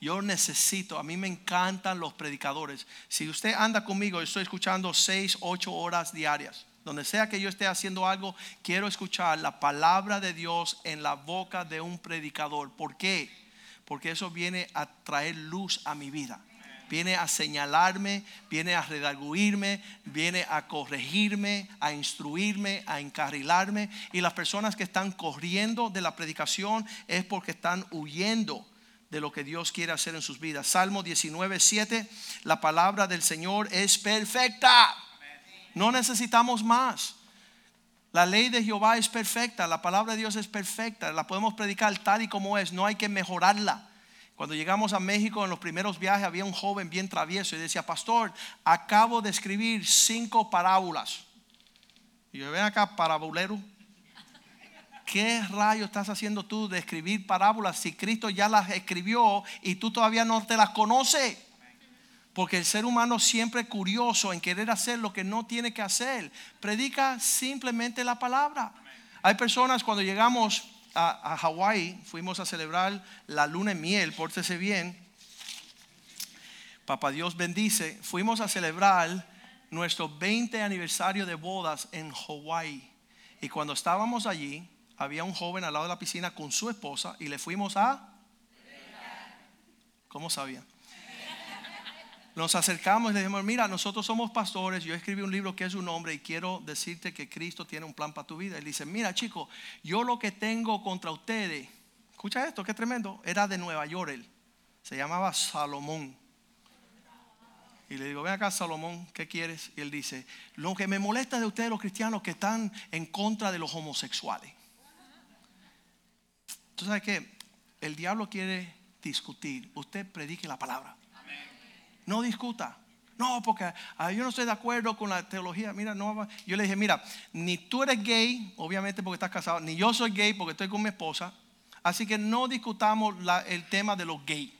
Speaker 1: Yo necesito, a mí me encantan los predicadores. Si usted anda conmigo, estoy escuchando 6, 8 horas diarias. Donde sea que yo esté haciendo algo, quiero escuchar la palabra de Dios en la boca de un predicador. ¿Por qué? Porque eso viene a traer luz a mi vida viene a señalarme, viene a redarguirme, viene a corregirme, a instruirme, a encarrilarme. Y las personas que están corriendo de la predicación es porque están huyendo de lo que Dios quiere hacer en sus vidas. Salmo 19, 7, la palabra del Señor es perfecta. No necesitamos más. La ley de Jehová es perfecta, la palabra de Dios es perfecta, la podemos predicar tal y como es, no hay que mejorarla. Cuando llegamos a México en los primeros viajes había un joven bien travieso y decía, pastor, acabo de escribir cinco parábolas. Y yo ven acá, parabulero. ¿Qué rayo estás haciendo tú de escribir parábolas si Cristo ya las escribió y tú todavía no te las conoces? Porque el ser humano siempre curioso en querer hacer lo que no tiene que hacer. Predica simplemente la palabra. Hay personas cuando llegamos a, Hawái, fuimos a celebrar la luna en miel, pórtese bien. Papá Dios bendice. Fuimos a celebrar nuestro 20 aniversario de bodas en Hawái. Y cuando estábamos allí, había un joven al lado de la piscina con su esposa y le fuimos a... ¿Cómo sabía? Nos acercamos y le dijimos, mira, nosotros somos pastores, yo escribí un libro que es un nombre y quiero decirte que Cristo tiene un plan para tu vida. Y dice, mira chico, yo lo que tengo contra ustedes, escucha esto, qué tremendo, era de Nueva York él, se llamaba Salomón. Y le digo, ven acá Salomón, ¿qué quieres? Y él dice, lo que me molesta de ustedes los cristianos que están en contra de los homosexuales. Entonces, ¿sabe qué? El diablo quiere discutir, usted predique la palabra. No discuta. No, porque ah, yo no estoy de acuerdo con la teología. Mira, no, yo le dije, mira, ni tú eres gay, obviamente porque estás casado, ni yo soy gay porque estoy con mi esposa. Así que no discutamos el tema de los gays.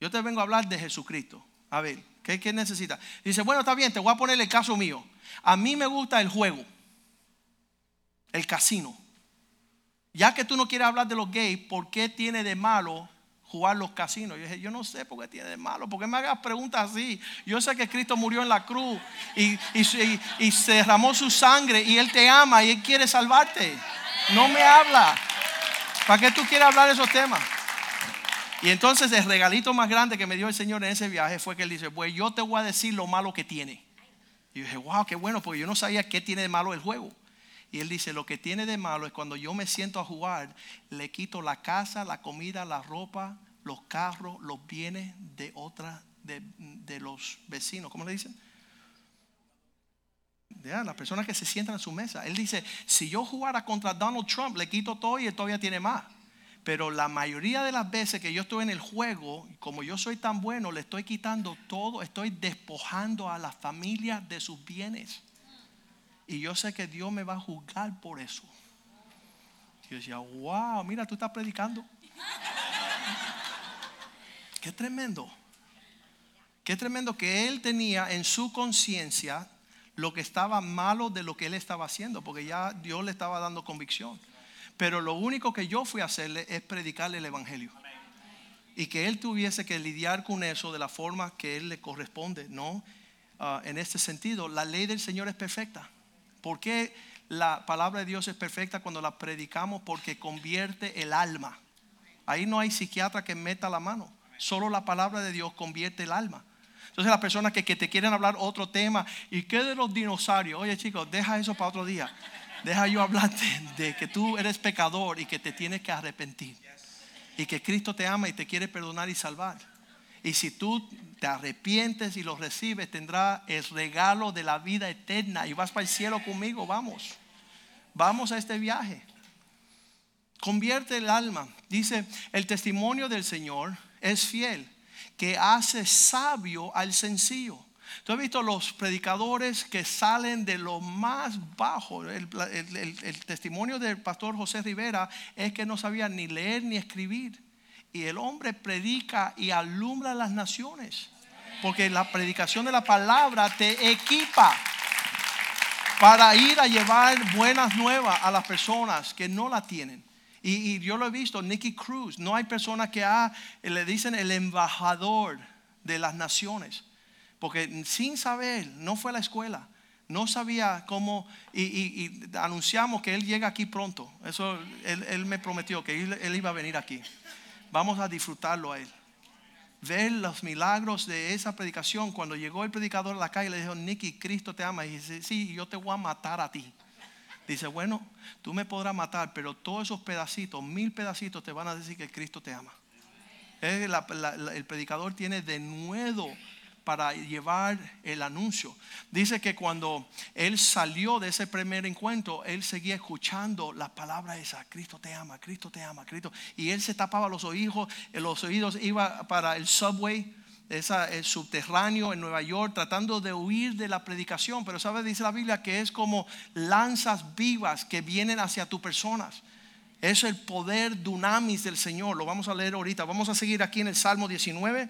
Speaker 1: Yo te vengo a hablar de Jesucristo. A ver, ¿qué, qué necesitas? Dice, bueno, está bien, te voy a poner el caso mío. A mí me gusta el juego, el casino. Ya que tú no quieres hablar de los gays, ¿por qué tiene de malo jugar los casinos. Yo dije, yo no sé por qué tiene de malo, porque me hagas preguntas así. Yo sé que Cristo murió en la cruz y, y, se derramó su sangre y Él te ama y Él quiere salvarte. No me habla. ¿Para qué tú quieres hablar de esos temas? Y entonces el regalito más grande que me dio el Señor en ese viaje fue que Él dice, pues yo te voy a decir lo malo que tiene. Y yo dije, wow, qué bueno, porque yo no sabía qué tiene de malo el juego. Y él dice, lo que tiene de malo es cuando yo me siento a jugar, le quito la casa, la comida, la ropa, los carros, los bienes de otra, de, los vecinos. ¿Cómo le dicen? De las personas que se sientan en su mesa. Él dice, si yo jugara contra Donald Trump, le quito todo y él todavía tiene más. Pero la mayoría de las veces que yo estoy en el juego, como yo soy tan bueno, le estoy quitando todo, estoy despojando a la familia de sus bienes. Y yo sé que Dios me va a juzgar por eso. yo decía, wow, mira, tú estás predicando. [LAUGHS] Qué tremendo. Qué tremendo que él tenía en su conciencia lo que estaba malo de lo que él estaba haciendo, porque ya Dios le estaba dando convicción. Pero lo único que yo fui a hacerle es predicarle el Evangelio. Y que él tuviese que lidiar con eso de la forma que él le corresponde, ¿no? Ah, en este sentido, la ley del Señor es perfecta. ¿Por qué la palabra de Dios es perfecta cuando la predicamos porque convierte el alma. Ahí no hay psiquiatra que meta la mano. Solo la palabra de Dios convierte el alma. Entonces las personas que, que te quieren hablar otro tema, ¿y qué de los dinosaurios? Oye chicos, deja eso para otro día. Deja yo hablarte de que tú eres pecador y que te tienes que arrepentir. Y que Cristo te ama y te quiere perdonar y salvar. Y si tú te arrepientes y lo recibes, tendrá el regalo de la vida eterna y vas para el cielo conmigo. Vamos, vamos a este viaje. Convierte el alma. Dice, el testimonio del Señor es fiel, que hace sabio al sencillo. Tú has visto los predicadores que salen de lo más bajo. El, el, testimonio del pastor José Rivera es que no sabía ni leer ni escribir. Y el hombre predica y alumbra las naciones. Porque la predicación de la palabra te equipa para ir a llevar buenas nuevas a las personas que no la tienen. Y, yo lo he visto, Nicky Cruz, no hay persona que le dicen el embajador de las naciones. Porque sin saber, no fue a la escuela, no sabía cómo, y, anunciamos que él llega aquí pronto. Eso él, me prometió que él, iba a venir aquí. Vamos a disfrutarlo a él. Ver los milagros de esa predicación. Cuando llegó el predicador a la calle, le dijo, Nicky, Cristo te ama. Y dice, sí, yo te voy a matar a ti. Dice, bueno, tú me podrás matar, pero todos esos pedacitos, mil pedacitos, te van a decir que Cristo te ama. el predicador tiene de nuevo para llevar el anuncio. Dice que cuando él salió de ese primer encuentro, él seguía escuchando la palabra esa, Cristo te ama, Cristo te ama, Cristo. Y él se tapaba los oídos, los oídos iba para el subway, esa, el subterráneo en Nueva York, tratando de huir de la predicación. Pero sabe, dice la Biblia que es como lanzas vivas que vienen hacia tu personas. Es el poder dunamis del Señor. Lo vamos a leer ahorita. Vamos a seguir aquí en el Salmo 19,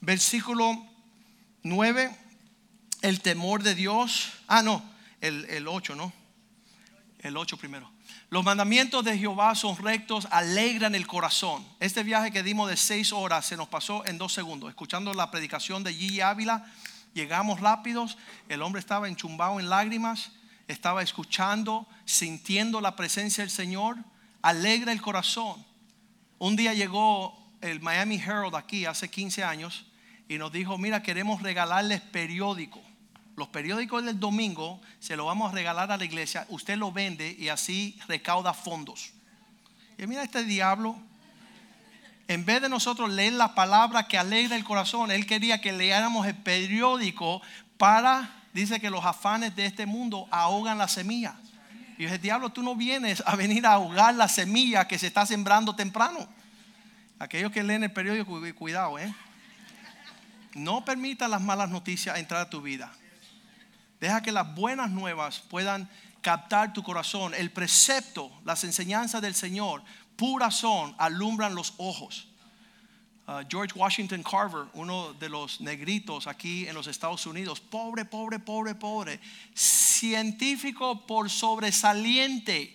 Speaker 1: versículo 9, el temor de Dios. Ah, no, el, el 8, ¿no? El 8 primero. Los mandamientos de Jehová son rectos, alegran el corazón. Este viaje que dimos de seis horas se nos pasó en dos segundos. Escuchando la predicación de Gigi Ávila, llegamos rápidos. El hombre estaba enchumbado en lágrimas, estaba escuchando, sintiendo la presencia del Señor. Alegra el corazón. Un día llegó el Miami Herald aquí hace 15 años y nos dijo, mira, queremos regalarles periódicos. Los periódicos del domingo se los vamos a regalar a la iglesia, usted lo vende y así recauda fondos. Y mira este diablo, en vez de nosotros leer la palabra que alegra el corazón, él quería que leáramos el periódico para, dice que los afanes de este mundo ahogan la semilla. Y yo dije, diablo, tú no vienes a venir a ahogar la semilla que se está sembrando temprano. Aquellos que leen el periódico, cuidado, ¿eh? No permita las malas noticias entrar a tu vida. Deja que las buenas nuevas puedan captar tu corazón. El precepto, las enseñanzas del Señor, puras son, alumbran los ojos. Uh, George Washington Carver, uno de los negritos aquí en los Estados Unidos, pobre, pobre, pobre, pobre, científico por sobresaliente,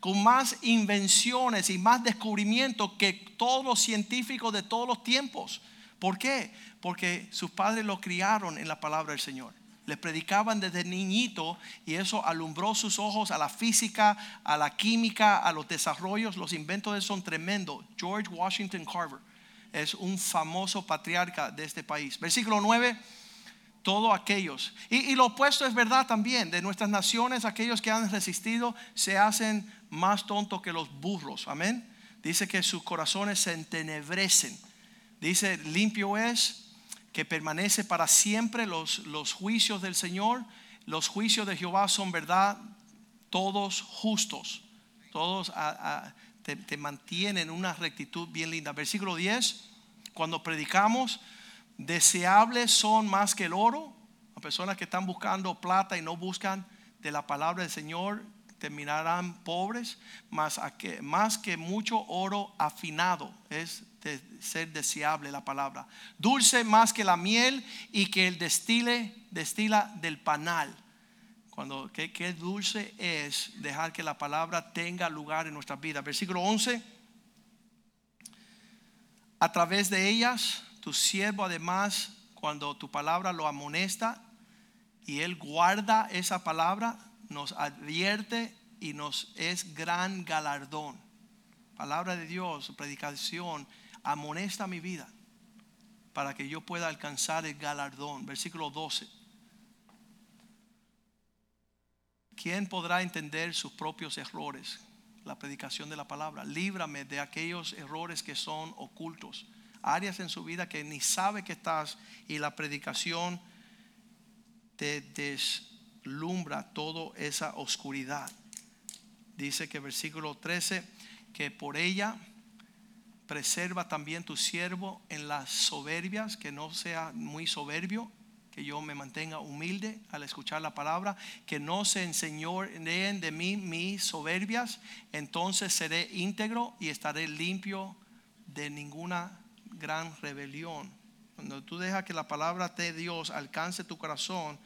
Speaker 1: con más invenciones y más descubrimientos que todos los científicos de todos los tiempos. ¿Por qué? Porque sus padres lo criaron en la palabra del Señor. Le predicaban desde niñito y eso alumbró sus ojos a la física, a la química, a los desarrollos. Los inventos de son tremendos. George Washington Carver es un famoso patriarca de este país. Versículo 9 todos aquellos. Y, y, lo opuesto es verdad también. De nuestras naciones, aquellos que han resistido se hacen más tontos que los burros. Amén. Dice que sus corazones se entenebrecen. Dice, limpio es que permanece para siempre los, los juicios del Señor. Los juicios de Jehová son verdad, todos justos. Todos te, te mantienen una rectitud bien linda. Versículo 10, cuando predicamos, deseables son más que el oro. Las personas que están buscando plata y no buscan de la palabra del Señor terminarán pobres, más, que, más que mucho oro afinado. Es de ser deseable la palabra. Dulce más que la miel y que el destile destila del panal. Cuando que, dulce es dejar que la palabra tenga lugar en nuestra vida. Versículo 11. A través de ellas, tu siervo además, cuando tu palabra lo amonesta y él guarda esa palabra, nos advierte y nos es gran galardón. Palabra de Dios, predicación, amonesta mi vida para que yo pueda alcanzar el galardón. Versículo 12. ¿Quién podrá entender sus propios errores? La predicación de la palabra. Líbrame de aquellos errores que son ocultos. Áreas en su vida que ni sabe que estás y la predicación te deslumbra toda esa oscuridad. Dice que versículo 13, que por ella preserva también tu siervo en las soberbias, que no sea muy soberbio, que yo me mantenga humilde al escuchar la palabra, que no se enseñoreen de mí mis soberbias, entonces seré íntegro y estaré limpio de ninguna gran rebelión. Cuando tú dejas que la palabra de Dios alcance tu corazón,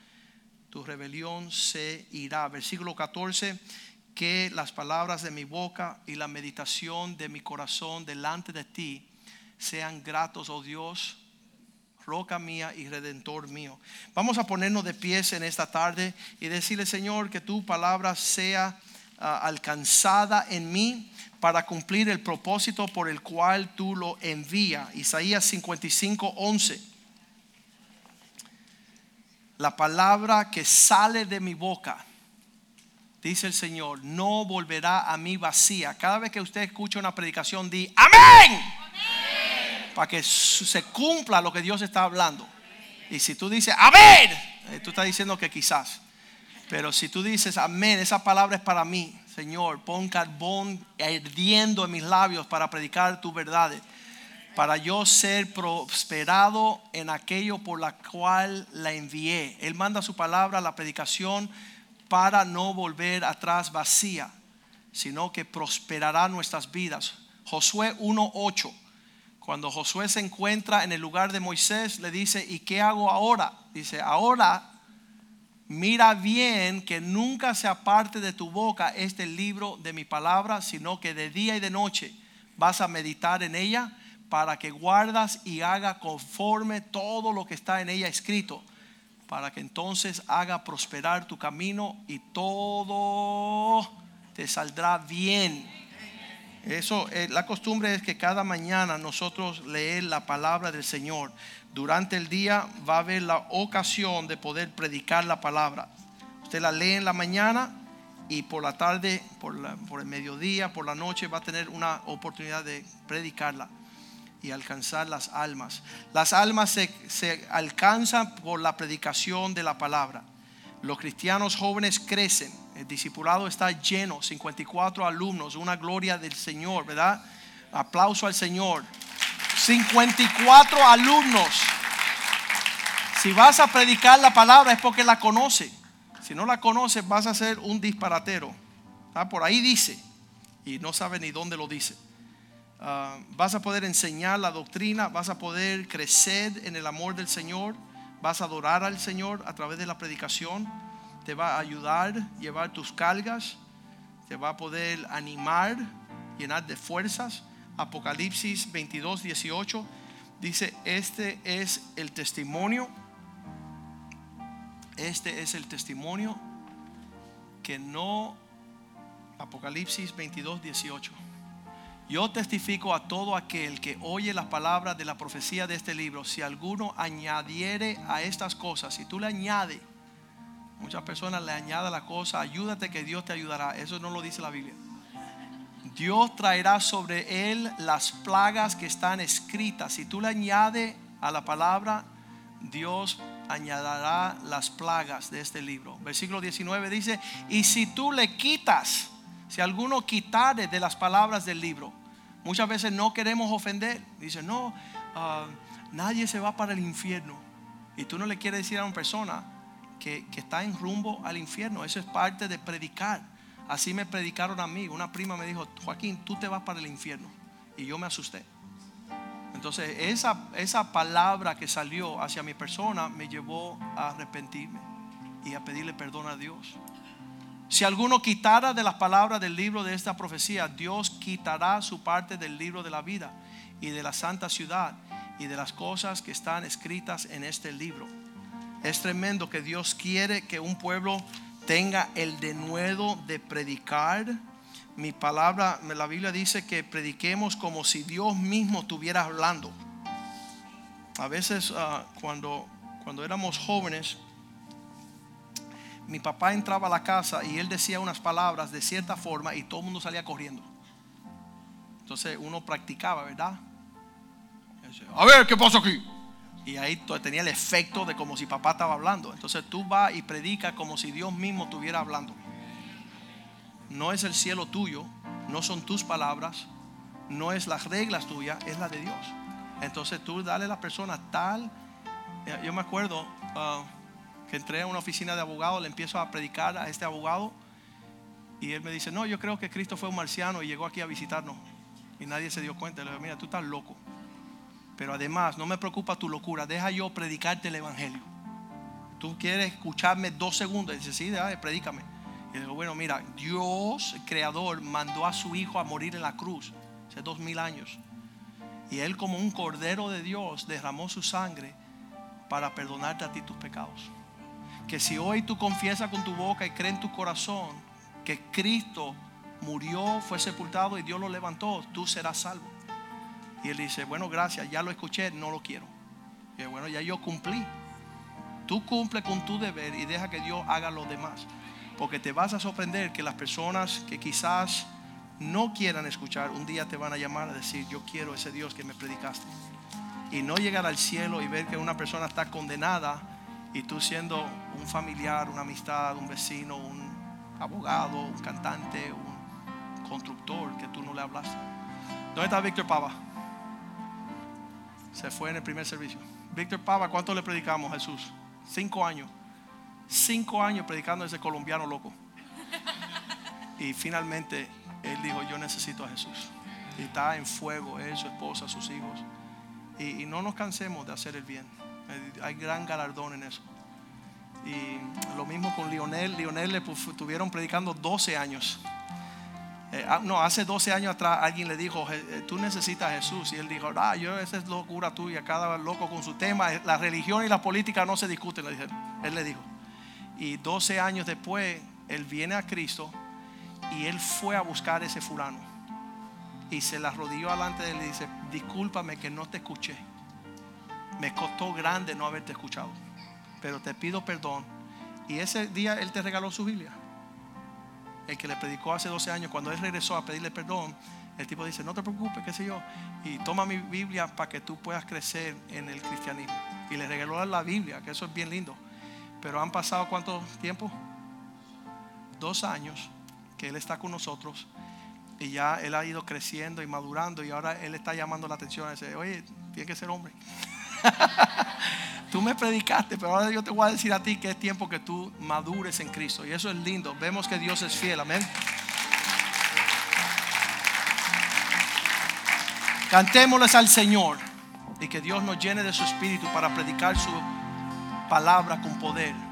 Speaker 1: tu rebelión se irá. Versículo 14, que las palabras de mi boca y la meditación de mi corazón delante de ti sean gratos, oh Dios, roca mía y redentor mío. Vamos a ponernos de pies en esta tarde y decirle, Señor, que tu palabra sea ah, alcanzada en mí para cumplir el propósito por el cual tú lo envías. Isaías 55, 11. La palabra que sale de mi boca, dice el Señor, no volverá a mí vacía. Cada vez que usted escucha una predicación, di amén para que se cumpla lo que Dios está hablando. Y si tú dices, amén, eh, tú estás diciendo que quizás. Pero si tú dices, amén, esa palabra es para mí, Señor, pon carbón ardiendo en mis labios para predicar tu verdad, para yo ser prosperado en aquello por la cual la envié. Él manda su palabra, la predicación, para no volver atrás vacía, sino que prosperará nuestras vidas. Josué 1.8 cuando Josué se encuentra en el lugar de Moisés, le dice, ¿y qué hago ahora? Dice, ahora mira bien que nunca se aparte de tu boca este libro de mi palabra, sino que de día y de noche vas a meditar en ella para que guardas y haga conforme todo lo que está en ella escrito, para que entonces haga prosperar tu camino y todo te saldrá bien. Eso, eh, la costumbre es que cada mañana nosotros leer la palabra del Señor. Durante el día va a haber la ocasión de poder predicar la palabra. Usted la lee en la mañana y por la tarde, por, el mediodía, por la noche va a tener una oportunidad de predicarla y alcanzar las almas. Las almas se, se alcanzan por la predicación de la palabra. Los cristianos jóvenes crecen el discipulado está lleno, 54 alumnos, una gloria del Señor, ¿verdad? Aplauso al Señor. 54 alumnos. Si vas a predicar la palabra es porque la conoce. Si no la conoces vas a ser un disparatero. Por ahí dice y no sabe ni dónde lo dice. Ah, vas a poder enseñar la doctrina, vas a poder crecer en el amor del Señor, vas a adorar al Señor a través de la predicación te va a ayudar llevar tus cargas, te va a poder animar, llenar de fuerzas. Apocalipsis 22, 18 dice, este es el testimonio, este es el testimonio que no, Apocalipsis 22, 18. Yo testifico a todo aquel que oye las palabras de la profecía de este libro, si alguno añadiere a estas cosas, si tú le añades, Muchas personas le añaden la cosa, ayúdate que Dios te ayudará. Eso no lo dice la Biblia. Dios traerá sobre él las plagas que están escritas. Si tú le añades a la palabra, Dios añadirá las plagas de este libro. Versículo 19 dice, y si tú le quitas, si alguno quitare de las palabras del libro, muchas veces no queremos ofender. Dice, no, ah, nadie se va para el infierno. Y tú no le quieres decir a una persona, que, está en rumbo al infierno. Eso es parte de predicar. Así me predicaron a mí. Una prima me dijo, Joaquín, tú te vas para el infierno. Y yo me asusté. Entonces esa, esa palabra que salió hacia mi persona me llevó a arrepentirme y a pedirle perdón a Dios. Si alguno quitara de las palabras del libro de esta profecía, Dios quitará su parte del libro de la vida y de la santa ciudad y de las cosas que están escritas en este libro. Es tremendo que Dios quiere que un pueblo tenga el denuedo de predicar. Mi palabra, la Biblia dice que prediquemos como si Dios mismo estuviera hablando. A veces ah, cuando, cuando éramos jóvenes, mi papá entraba a la casa y él decía unas palabras de cierta forma y todo el mundo salía corriendo. Entonces uno practicaba, ¿verdad? A ver, ¿qué pasa aquí? Y ahí tenía el efecto de como si papá estaba hablando. Entonces tú vas y predicas como si Dios mismo estuviera hablando. No es el cielo tuyo, no son tus palabras, no es las reglas tuyas, es la de Dios. Entonces tú dale a la persona tal. Yo me acuerdo ah, que entré a una oficina de abogado, le empiezo a predicar a este abogado y él me dice, no, yo creo que Cristo fue un marciano y llegó aquí a visitarnos. Y nadie se dio cuenta. Le digo, mira, tú estás loco. Pero además, no me preocupa tu locura. Deja yo predicarte el Evangelio. Tú quieres escucharme dos segundos. Y dice, sí, predícame. Y le digo, bueno, mira, Dios, el creador, mandó a su hijo a morir en la cruz hace dos mil años. Y él, como un cordero de Dios, derramó su sangre para perdonarte a ti tus pecados. Que si hoy tú confiesas con tu boca y crees en tu corazón que Cristo murió, fue sepultado y Dios lo levantó, tú serás salvo. Y él dice, bueno, gracias, ya lo escuché, no lo quiero. Y bueno, ya yo cumplí. Tú cumple con tu deber y deja que Dios haga lo demás. Porque te vas a sorprender que las personas que quizás no quieran escuchar, un día te van a llamar a decir, yo quiero ese Dios que me predicaste. Y no llegar al cielo y ver que una persona está condenada y tú siendo un familiar, una amistad, un vecino, un abogado, un cantante, un constructor que tú no le hablaste. ¿Dónde está Víctor Pava? Se fue en el primer servicio. Víctor Pava, ¿cuánto le predicamos Jesús? Cinco años. Cinco años predicando a ese colombiano loco. Y finalmente él dijo, yo necesito a Jesús. Y está en fuego, él, su esposa, sus hijos. Y, y no nos cansemos de hacer el bien. Hay gran galardón en eso. Y lo mismo con Lionel. Lionel le estuvieron predicando 12 años. Eh, ah, no, hace 12 años atrás alguien le dijo, eh, tú necesitas a Jesús. Y él dijo, ah, yo, esa es locura tuya, cada loco con su tema. La religión y la política no se discuten, él le dijo. Y 12 años después, él viene a Cristo y él fue a buscar a ese fulano. Y se la arrodilló delante de él y dice, discúlpame que no te escuché. Me costó grande no haberte escuchado. Pero te pido perdón. Y ese día él te regaló su Biblia el que le predicó hace 12 años, cuando él regresó a pedirle perdón, el tipo dice, no te preocupes, qué sé yo, y toma mi Biblia para que tú puedas crecer en el cristianismo. Y le regaló la Biblia, que eso es bien lindo. Pero han pasado cuánto tiempo? Dos años que él está con nosotros y ya él ha ido creciendo y madurando y ahora él está llamando la atención. Dice, oye, tiene que ser hombre. [LAUGHS] Tú me predicaste, pero ahora yo te voy a decir a ti que es tiempo que tú madures en Cristo. Y eso es lindo. Vemos que Dios es fiel. Amén. Cantémosles al Señor y que Dios nos llene de su espíritu para predicar su palabra con poder.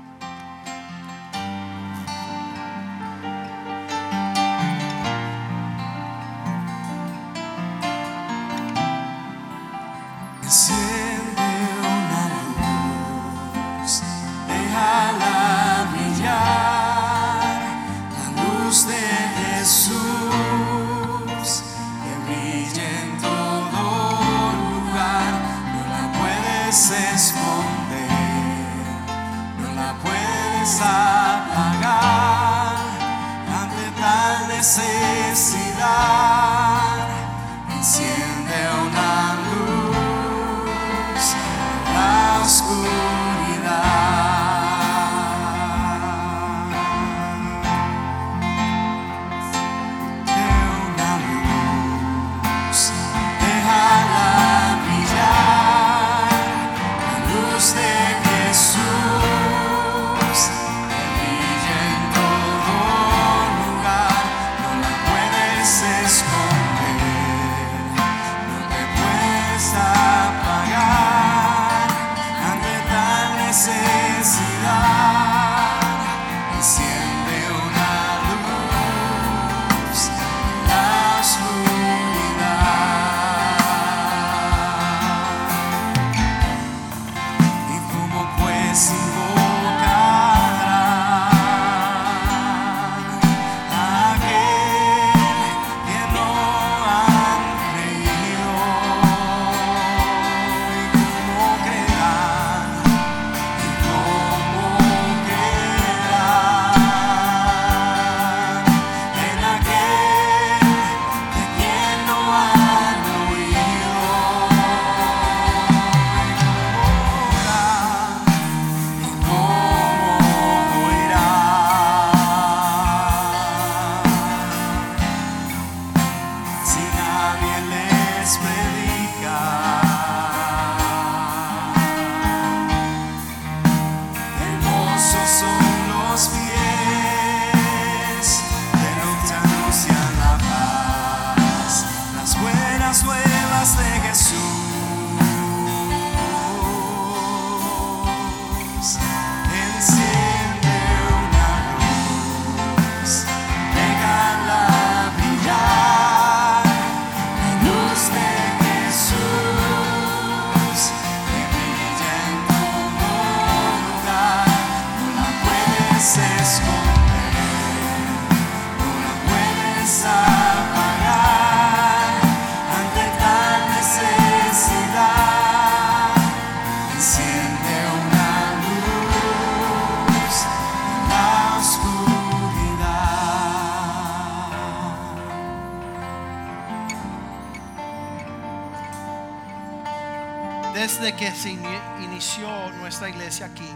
Speaker 1: Desde que se ini- inició nuestra iglesia aquí,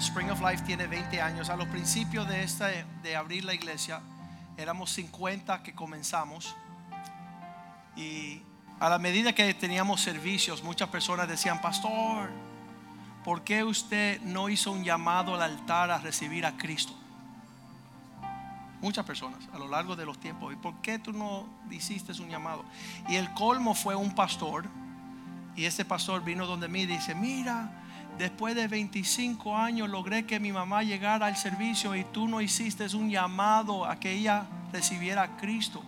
Speaker 1: Spring of Life tiene 20 años. A los principios de, esta, de abrir la iglesia, éramos 50 que comenzamos. Y a la medida que teníamos servicios, muchas personas decían, pastor, ¿por qué usted no hizo un llamado al altar a recibir a Cristo? Muchas personas a lo largo de los tiempos. ¿Y por qué tú no hiciste un llamado? Y el colmo fue un pastor. Y ese pastor vino donde mí y dice, mira, después de 25 años logré que mi mamá llegara al servicio y tú no hiciste un llamado a que ella recibiera a Cristo.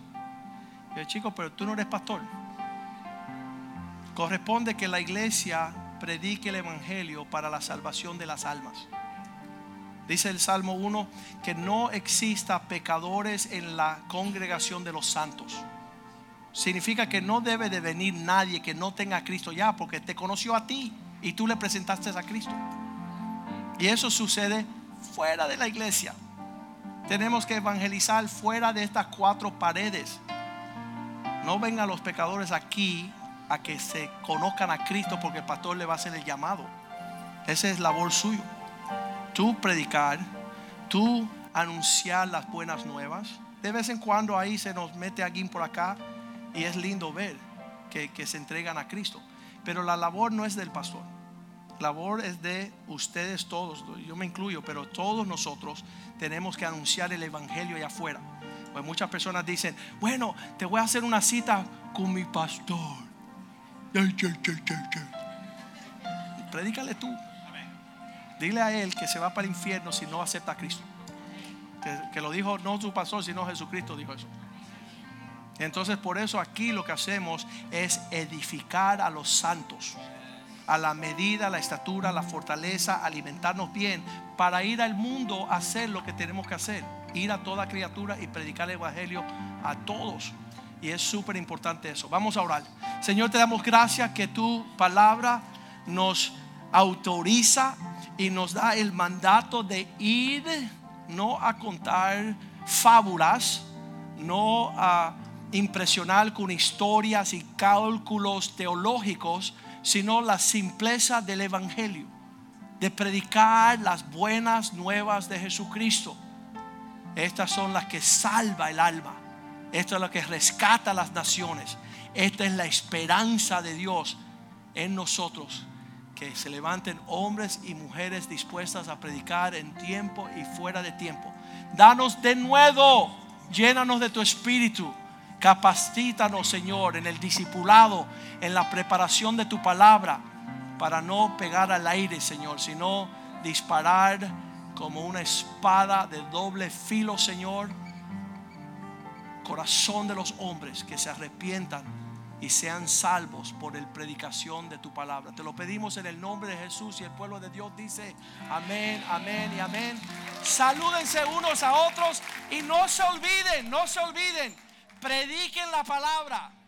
Speaker 1: Y yo, chico, pero tú no eres pastor. Corresponde que la iglesia predique el evangelio para la salvación de las almas. Dice el Salmo 1 que no exista pecadores en la congregación de los santos. Significa que no debe de venir nadie que no tenga a Cristo ya, porque te conoció a ti y tú le presentaste a Cristo. Y eso sucede fuera de la iglesia. Tenemos que evangelizar fuera de estas cuatro paredes. No vengan los pecadores aquí a que se conozcan a Cristo porque el pastor le va a hacer el llamado. Esa es labor suyo. Tú predicar, tú anunciar las buenas nuevas. De vez en cuando ahí se nos mete alguien por acá y es lindo ver que, que se entregan a Cristo. Pero la labor no es del pastor. La labor es de ustedes todos. Yo me incluyo, pero todos nosotros tenemos que anunciar el evangelio allá afuera. Pues muchas personas dicen, bueno, te voy a hacer una cita con mi pastor. Predícale tú. Dile a él que se va para el infierno si no acepta a Cristo. Que, que lo dijo no su pastor, sino Jesucristo dijo eso. Entonces por eso aquí lo que hacemos es edificar a los santos. A la medida, la estatura, la fortaleza, alimentarnos bien para ir al mundo a hacer lo que tenemos que hacer. Ir a toda criatura y predicar el evangelio a todos. Y es súper importante eso. Vamos a orar. Señor, te damos gracias que tu palabra nos autoriza y nos da el mandato de ir, no a contar fábulas, no a impresionar con historias y cálculos teológicos, sino la simpleza del Evangelio, de predicar las buenas nuevas de Jesucristo. Estas son las que salva el alma. Esto es lo que rescata las naciones. Esta es la esperanza de Dios en nosotros. Que se levanten hombres y mujeres dispuestas a predicar en tiempo y fuera de tiempo. Danos de nuevo, llénanos de tu espíritu. Capacítanos, Señor, en el discipulado, en la preparación de tu palabra, para no pegar al aire, Señor, sino disparar como una espada de doble filo, Señor. Corazón de los hombres que se arrepientan y sean salvos por el predicación de tu palabra. Te lo pedimos en el nombre de Jesús y el pueblo de Dios dice amén, amén y amén. Salúdense unos a otros y no se olviden, no se olviden, prediquen la palabra.